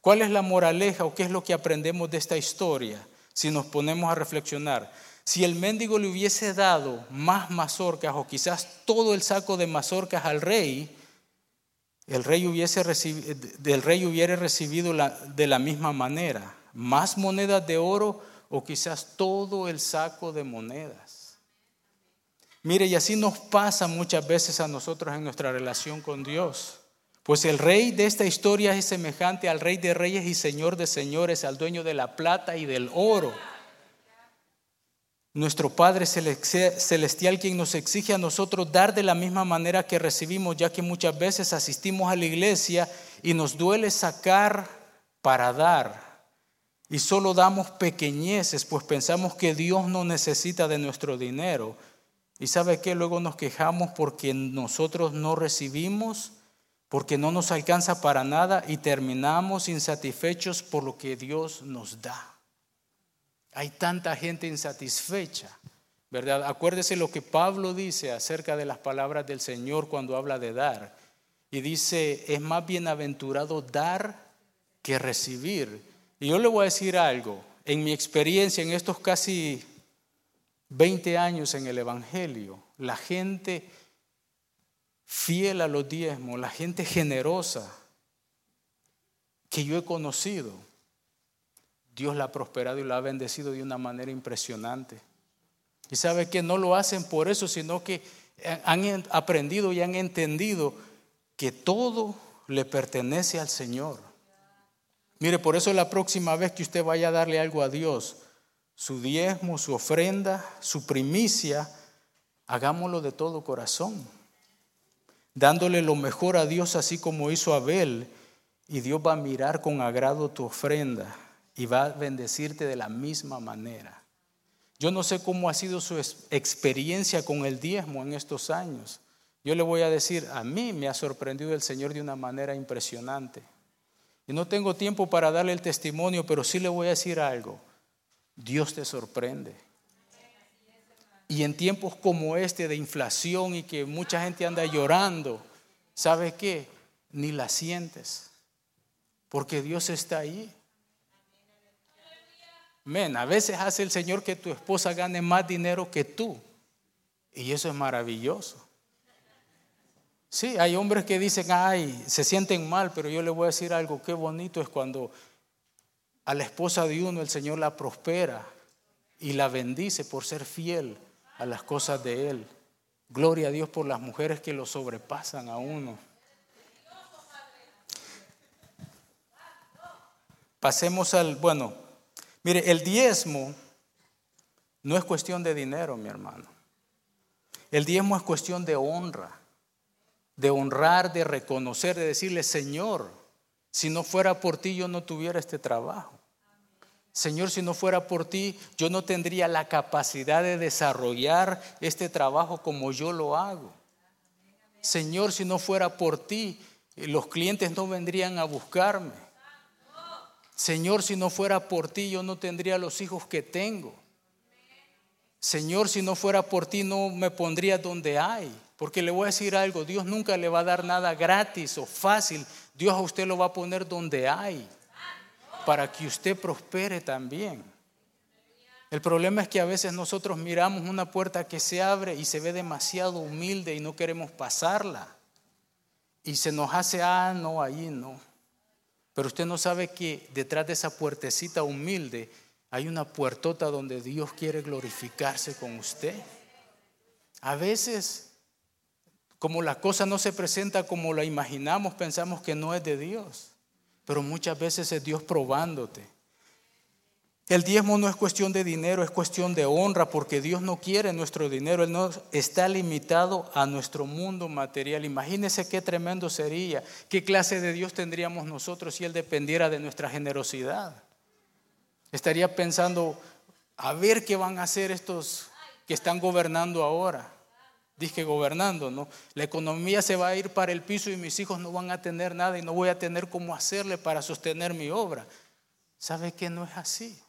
¿Cuál es la moraleja o qué es lo que aprendemos de esta historia si nos ponemos a reflexionar? Si el mendigo le hubiese dado más mazorcas o quizás todo el saco de mazorcas al rey, el rey hubiese recibido, rey hubiera recibido de la misma manera, más monedas de oro o quizás todo el saco de monedas. Mire, y así nos pasa muchas veces a nosotros en nuestra relación con Dios. Pues el rey de esta historia es semejante al rey de reyes y señor de señores, al dueño de la plata y del oro nuestro Padre Celestial quien nos exige a nosotros dar de la misma manera que recibimos, ya que muchas veces asistimos a la iglesia y nos duele sacar para dar. Y solo damos pequeñeces, pues pensamos que Dios no necesita de nuestro dinero. Y sabe que luego nos quejamos porque nosotros no recibimos, porque no nos alcanza para nada y terminamos insatisfechos por lo que Dios nos da. Hay tanta gente insatisfecha, ¿verdad? Acuérdese lo que Pablo dice acerca de las palabras del Señor cuando habla de dar. Y dice, es más bienaventurado dar que recibir. Y yo le voy a decir algo, en mi experiencia en estos casi 20 años en el Evangelio, la gente fiel a los diezmos, la gente generosa que yo he conocido, Dios la ha prosperado y la ha bendecido de una manera impresionante. Y sabe que no lo hacen por eso, sino que han aprendido y han entendido que todo le pertenece al Señor. Mire, por eso la próxima vez que usted vaya a darle algo a Dios, su diezmo, su ofrenda, su primicia, hagámoslo de todo corazón, dándole lo mejor a Dios así como hizo Abel, y Dios va a mirar con agrado tu ofrenda y va a bendecirte de la misma manera. Yo no sé cómo ha sido su experiencia con el diezmo en estos años. Yo le voy a decir, a mí me ha sorprendido el Señor de una manera impresionante. Y no tengo tiempo para darle el testimonio, pero sí le voy a decir algo. Dios te sorprende. Y en tiempos como este de inflación y que mucha gente anda llorando, ¿sabe qué? Ni la sientes, porque Dios está ahí. Men, a veces hace el Señor que tu esposa gane más dinero que tú. Y eso es maravilloso. Sí, hay hombres que dicen, ay, se sienten mal, pero yo le voy a decir algo, qué bonito es cuando a la esposa de uno el Señor la prospera y la bendice por ser fiel a las cosas de Él. Gloria a Dios por las mujeres que lo sobrepasan a uno. Pasemos al, bueno, Mire, el diezmo no es cuestión de dinero, mi hermano. El diezmo es cuestión de honra, de honrar, de reconocer, de decirle, Señor, si no fuera por ti yo no tuviera este trabajo. Señor, si no fuera por ti, yo no tendría la capacidad de desarrollar este trabajo como yo lo hago. Señor, si no fuera por ti, los clientes no vendrían a buscarme. Señor, si no fuera por ti, yo no tendría los hijos que tengo. Señor, si no fuera por ti, no me pondría donde hay. Porque le voy a decir algo, Dios nunca le va a dar nada gratis o fácil. Dios a usted lo va a poner donde hay, para que usted prospere también. El problema es que a veces nosotros miramos una puerta que se abre y se ve demasiado humilde y no queremos pasarla. Y se nos hace, ah, no, ahí no. Pero usted no sabe que detrás de esa puertecita humilde hay una puertota donde Dios quiere glorificarse con usted. A veces, como la cosa no se presenta como la imaginamos, pensamos que no es de Dios. Pero muchas veces es Dios probándote. El diezmo no es cuestión de dinero, es cuestión de honra, porque Dios no quiere nuestro dinero, Él no está limitado a nuestro mundo material. Imagínese qué tremendo sería, qué clase de Dios tendríamos nosotros si Él dependiera de nuestra generosidad. Estaría pensando, a ver qué van a hacer estos que están gobernando ahora. Dije gobernando, ¿no? La economía se va a ir para el piso y mis hijos no van a tener nada y no voy a tener cómo hacerle para sostener mi obra. ¿Sabe que no es así?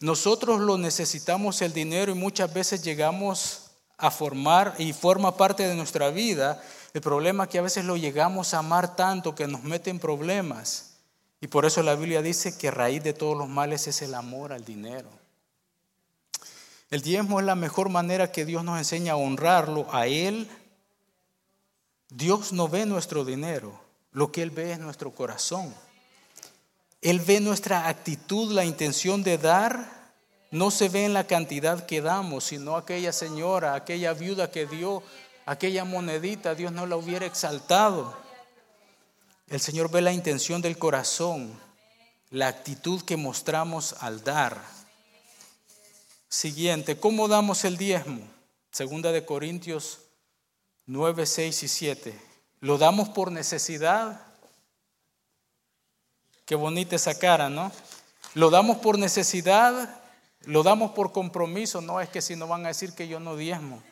Nosotros lo necesitamos el dinero y muchas veces llegamos a formar y forma parte de nuestra vida. El problema es que a veces lo llegamos a amar tanto que nos mete en problemas. Y por eso la Biblia dice que raíz de todos los males es el amor al dinero. El diezmo es la mejor manera que Dios nos enseña a honrarlo a Él. Dios no ve nuestro dinero, lo que Él ve es nuestro corazón. Él ve nuestra actitud, la intención de dar. No se ve en la cantidad que damos, sino aquella señora, aquella viuda que dio aquella monedita, Dios no la hubiera exaltado. El Señor ve la intención del corazón, la actitud que mostramos al dar. Siguiente, ¿cómo damos el diezmo? Segunda de Corintios 9, 6 y 7. ¿Lo damos por necesidad? Qué bonita esa cara, ¿no? ¿Lo damos por necesidad? ¿Lo damos por compromiso? No es que si no van a decir que yo no diezmo.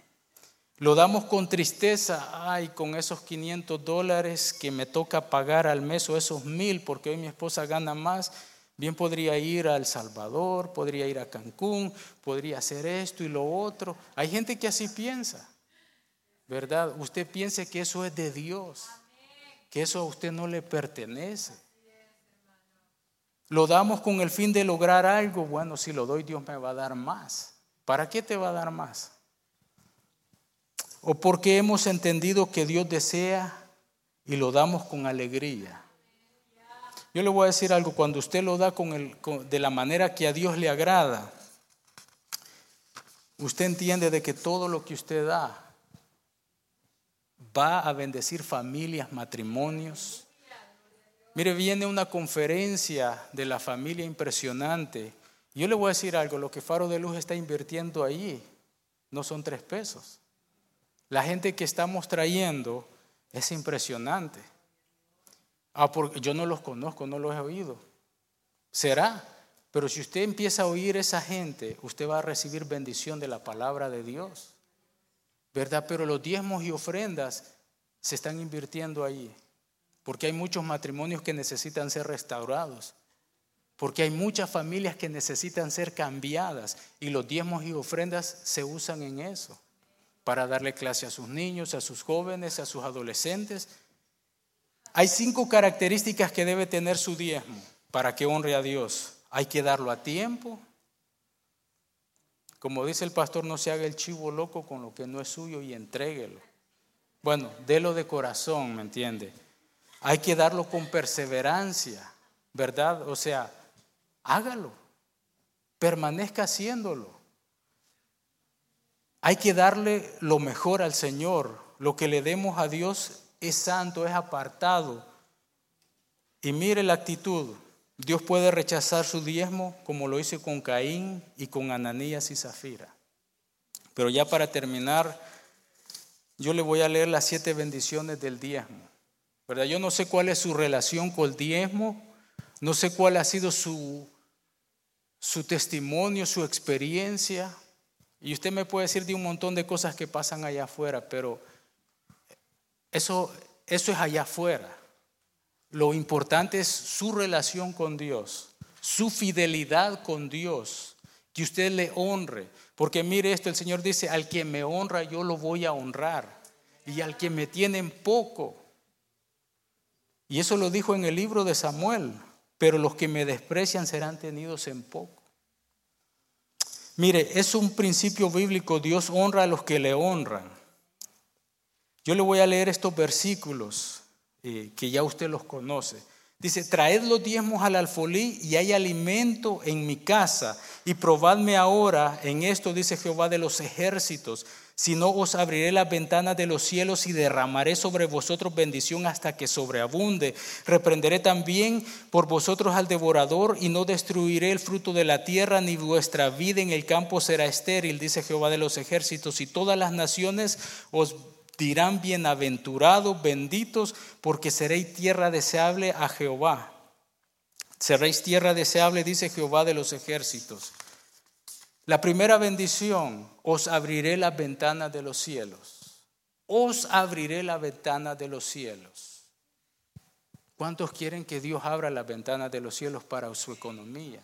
Lo damos con tristeza, ay, con esos 500 dólares que me toca pagar al mes o esos mil, porque hoy mi esposa gana más, Bien podría ir a El Salvador, podría ir a Cancún, podría hacer esto y lo otro. Hay gente que así piensa, ¿verdad? Usted piense que eso es de Dios, que eso a usted no le pertenece. Lo damos con el fin de lograr algo. Bueno, si lo doy, Dios me va a dar más. ¿Para qué te va a dar más? O porque hemos entendido que Dios desea y lo damos con alegría. Yo le voy a decir algo, cuando usted lo da con el, de la manera que a Dios le agrada, usted entiende de que todo lo que usted da va a bendecir familias, matrimonios. Mire, viene una conferencia de la familia impresionante. Yo le voy a decir algo, lo que Faro de Luz está invirtiendo ahí no son tres pesos. La gente que estamos trayendo es impresionante. Ah, porque yo no los conozco, no los he oído. Será. Pero si usted empieza a oír esa gente, usted va a recibir bendición de la palabra de Dios. ¿Verdad? Pero los diezmos y ofrendas se están invirtiendo ahí. Porque hay muchos matrimonios que necesitan ser restaurados. Porque hay muchas familias que necesitan ser cambiadas. Y los diezmos y ofrendas se usan en eso. Para darle clase a sus niños, a sus jóvenes, a sus adolescentes hay cinco características que debe tener su diezmo para que honre a Dios. Hay que darlo a tiempo. Como dice el pastor, no se haga el chivo loco con lo que no es suyo y entréguelo. Bueno, délo de corazón, ¿me entiende? Hay que darlo con perseverancia, ¿verdad? O sea, hágalo, permanezca haciéndolo. Hay que darle lo mejor al Señor. Lo que le demos a Dios es santo, es apartado. Y mire la actitud. Dios puede rechazar su diezmo como lo hizo con Caín y con Ananías y Zafira. Pero ya para terminar, yo le voy a leer las siete bendiciones del diezmo. ¿Verdad? Yo no sé cuál es su relación con el diezmo, no sé cuál ha sido su, su testimonio, su experiencia. Y usted me puede decir de un montón de cosas que pasan allá afuera, pero eso, eso es allá afuera. Lo importante es su relación con Dios, su fidelidad con Dios, que usted le honre. Porque mire esto, el Señor dice, al que me honra yo lo voy a honrar. Y al que me tiene en poco. Y eso lo dijo en el libro de Samuel. Pero los que me desprecian serán tenidos en poco. Mire, es un principio bíblico. Dios honra a los que le honran. Yo le voy a leer estos versículos eh, que ya usted los conoce. Dice, traed los diezmos al alfolí y hay alimento en mi casa. Y probadme ahora en esto, dice Jehová de los ejércitos, si no os abriré las ventanas de los cielos y derramaré sobre vosotros bendición hasta que sobreabunde. Reprenderé también por vosotros al devorador y no destruiré el fruto de la tierra, ni vuestra vida en el campo será estéril, dice Jehová de los ejércitos. Y todas las naciones os dirán bienaventurados, benditos, porque seréis tierra deseable a Jehová. Seréis tierra deseable, dice Jehová de los ejércitos. La primera bendición, os abriré las ventanas de los cielos. Os abriré la ventana de los cielos. ¿Cuántos quieren que Dios abra las ventanas de los cielos para su economía,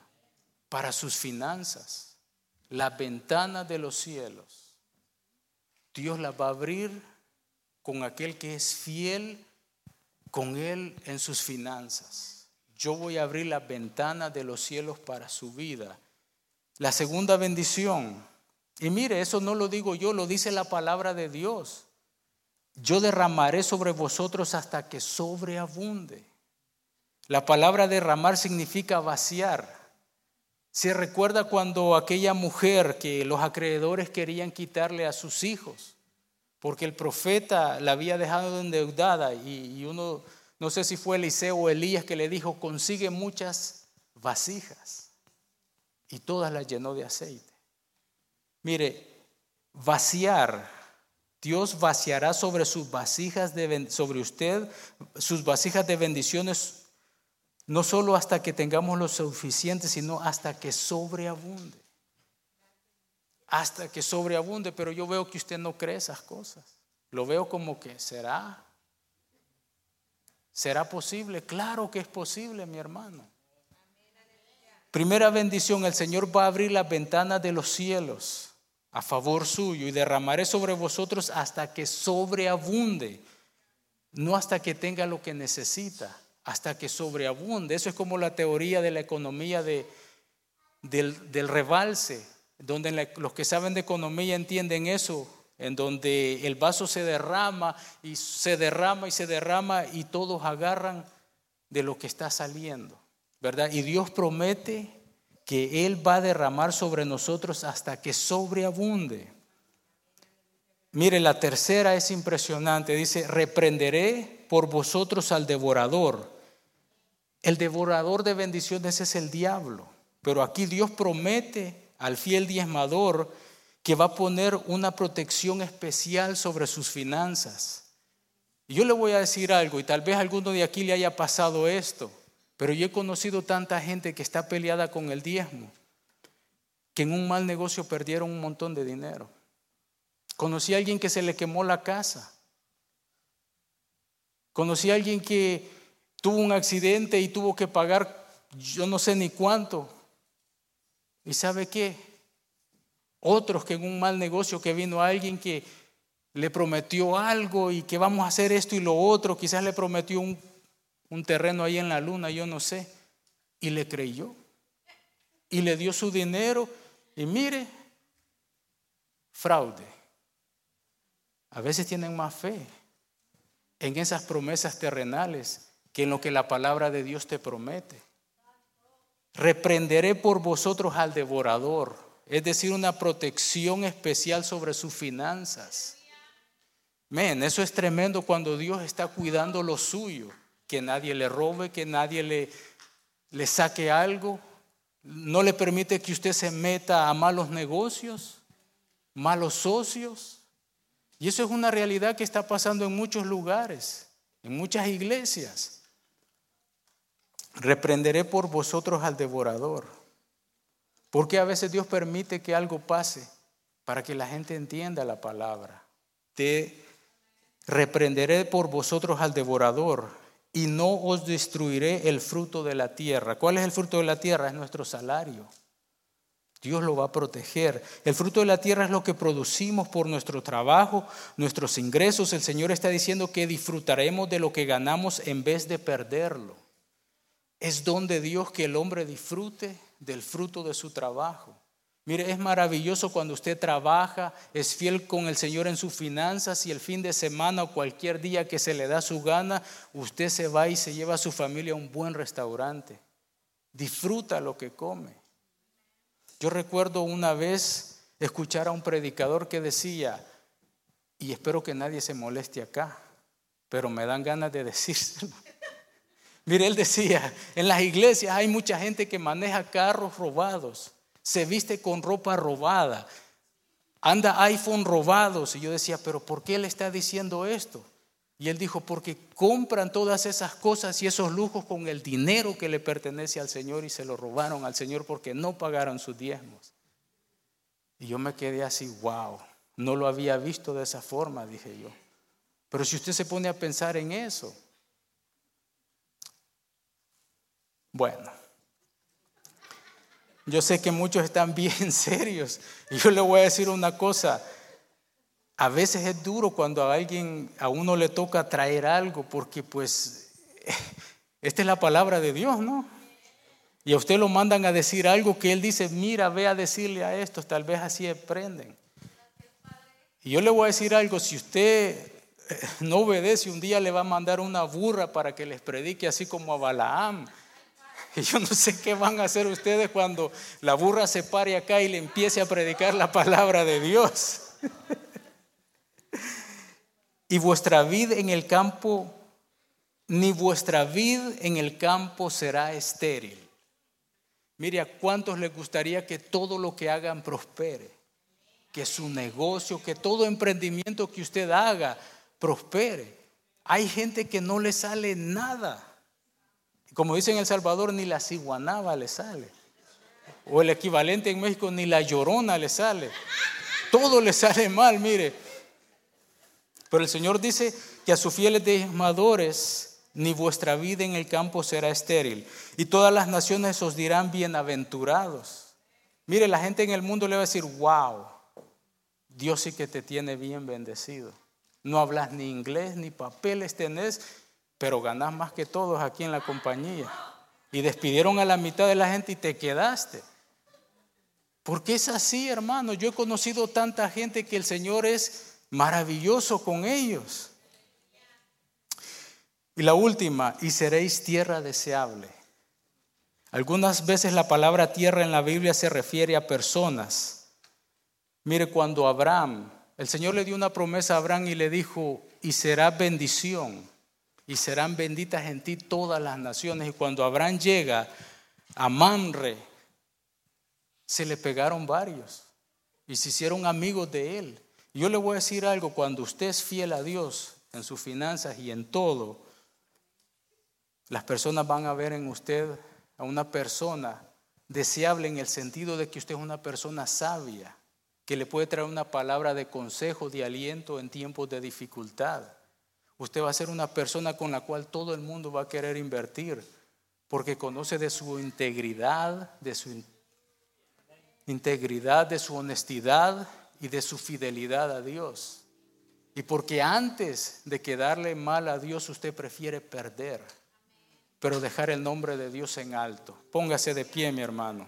para sus finanzas? La ventana de los cielos. Dios la va a abrir con aquel que es fiel con Él en sus finanzas. Yo voy a abrir la ventana de los cielos para su vida. La segunda bendición, y mire, eso no lo digo yo, lo dice la palabra de Dios. Yo derramaré sobre vosotros hasta que sobreabunde. La palabra derramar significa vaciar. Se recuerda cuando aquella mujer que los acreedores querían quitarle a sus hijos, porque el profeta la había dejado endeudada y, uno, no sé si fue Eliseo o Elías que le dijo, consigue muchas vasijas y todas las llenó de aceite. Mire, vaciar, Dios vaciará sobre sus vasijas de, sobre usted sus vasijas de bendiciones no solo hasta que tengamos lo suficiente, sino hasta que sobreabunde. Hasta que sobreabunde, pero yo veo que usted no cree esas cosas. Lo veo como que será. ¿Será posible? Claro que es posible, mi hermano. Primera bendición, el Señor va a abrir las ventanas de los cielos a favor suyo y derramaré sobre vosotros hasta que sobreabunde, no hasta que tenga lo que necesita hasta que sobreabunde. Eso es como la teoría de la economía de, del, rebalse, donde los que saben de economía entienden eso, en donde el vaso se derrama y se derrama y se derrama y todos agarran de lo que está saliendo, ¿verdad? Y Dios promete que Él va a derramar sobre nosotros hasta que sobreabunde. Mire, la tercera es impresionante. Dice, reprenderé por vosotros al devorador el devorador de bendiciones es el diablo, pero aquí Dios promete al fiel diezmador que va a poner una protección especial sobre sus finanzas. Y yo le voy a decir algo, y tal vez a alguno de aquí le haya pasado esto, pero yo he conocido tanta gente que está peleada con el diezmo, que en un mal negocio perdieron un montón de dinero. Conocí a alguien que se le quemó la casa. Conocí a alguien que tuvo un accidente y tuvo que pagar yo no sé ni cuánto. ¿Y sabe qué? Otros que en un mal negocio que vino alguien que le prometió algo y que vamos a hacer esto y lo otro, quizás le prometió un, un terreno ahí en la luna, yo no sé, y le creyó. Y le dio su dinero y mire, fraude. A veces tienen más fe en esas promesas terrenales que en lo que la palabra de Dios te promete. Reprenderé por vosotros al devorador, es decir, una protección especial sobre sus finanzas. Men, eso es tremendo cuando Dios está cuidando lo suyo, que nadie le robe, que nadie le, le saque algo, no le permite que usted se meta a malos negocios, malos socios. Y eso es una realidad que está pasando en muchos lugares, en muchas iglesias. Reprenderé por vosotros al devorador. Porque a veces Dios permite que algo pase para que la gente entienda la palabra. Te reprenderé por vosotros al devorador y no os destruiré el fruto de la tierra. ¿Cuál es el fruto de la tierra? Es nuestro salario. Dios lo va a proteger. El fruto de la tierra es lo que producimos por nuestro trabajo, nuestros ingresos. El Señor está diciendo que disfrutaremos de lo que ganamos en vez de perderlo. Es don de Dios que el hombre disfrute del fruto de su trabajo. Mire, es maravilloso cuando usted trabaja, es fiel con el Señor en sus finanzas y el fin de semana o cualquier día que se le da su gana, usted se va y se lleva a su familia a un buen restaurante. Disfruta lo que come. Yo recuerdo una vez escuchar a un predicador que decía, y espero que nadie se moleste acá, pero me dan ganas de decírselo. Mire, él decía, en las iglesias hay mucha gente que maneja carros robados, se viste con ropa robada, anda iPhone robados. Y yo decía, pero ¿por qué él está diciendo esto? Y él dijo, porque compran todas esas cosas y esos lujos con el dinero que le pertenece al Señor y se lo robaron al Señor porque no pagaron sus diezmos. Y yo me quedé así, wow, no lo había visto de esa forma, dije yo. Pero si usted se pone a pensar en eso, Bueno, yo sé que muchos están bien serios y yo le voy a decir una cosa. a veces es duro cuando a alguien, a uno le toca traer algo, porque pues esta es la palabra de Dios, ¿no? Y a usted lo mandan a decir algo que él dice, mira, ve a decirle a estos, tal vez así aprenden. Y yo le voy a decir algo, si usted eh, no obedece, un día le va a mandar una burra para que les predique así como a Balaam. Y yo no sé qué van a hacer ustedes cuando la burra se pare acá y le empiece a predicar la palabra de Dios. y vuestra vida en el campo, ni vuestra vida en el campo será estéril. Mire, ¿a cuántos les gustaría que todo lo que hagan prospere? Que su negocio, que todo emprendimiento que usted haga prospere. Hay gente que no le sale nada. Como dicen en El Salvador, ni la ciguanaba le sale. O el equivalente en México, ni la llorona le sale. Todo le sale mal, mire. Pero el Señor dice que a sus fieles desmadores ni vuestra vida en el campo será estéril. Y todas las naciones os dirán bienaventurados. Mire, la gente en el mundo le va a decir, wow, Dios sí que te tiene bien bendecido. No hablas ni inglés, ni papeles tenés, pero ganás más que todos aquí en la compañía. Y despidieron a la mitad de la gente y te quedaste. Porque es así, hermano. Yo he conocido tanta gente que el Señor es maravilloso con ellos. Y la última, y seréis tierra deseable. Algunas veces la palabra tierra en la Biblia se refiere a personas. Mire, cuando Abraham, el Señor le dio una promesa a Abraham y le dijo, y será bendición, y serán benditas en ti todas las naciones. Y cuando Abraham llega a Mamre, se le pegaron varios y se hicieron amigos de él. Yo le voy a decir algo, cuando usted es fiel a Dios en sus finanzas y en todo, las personas van a ver en usted a una persona deseable en el sentido de que usted es una persona sabia, que le puede traer una palabra de consejo, de aliento en tiempos de dificultad. Usted va a ser una persona con la cual todo el mundo va a querer invertir, porque conoce de su integridad, de su integridad, de su honestidad y de su fidelidad a Dios. Y porque antes de quedarle mal a Dios, usted prefiere perder pero dejar el nombre de Dios en alto. Póngase de pie, mi hermano.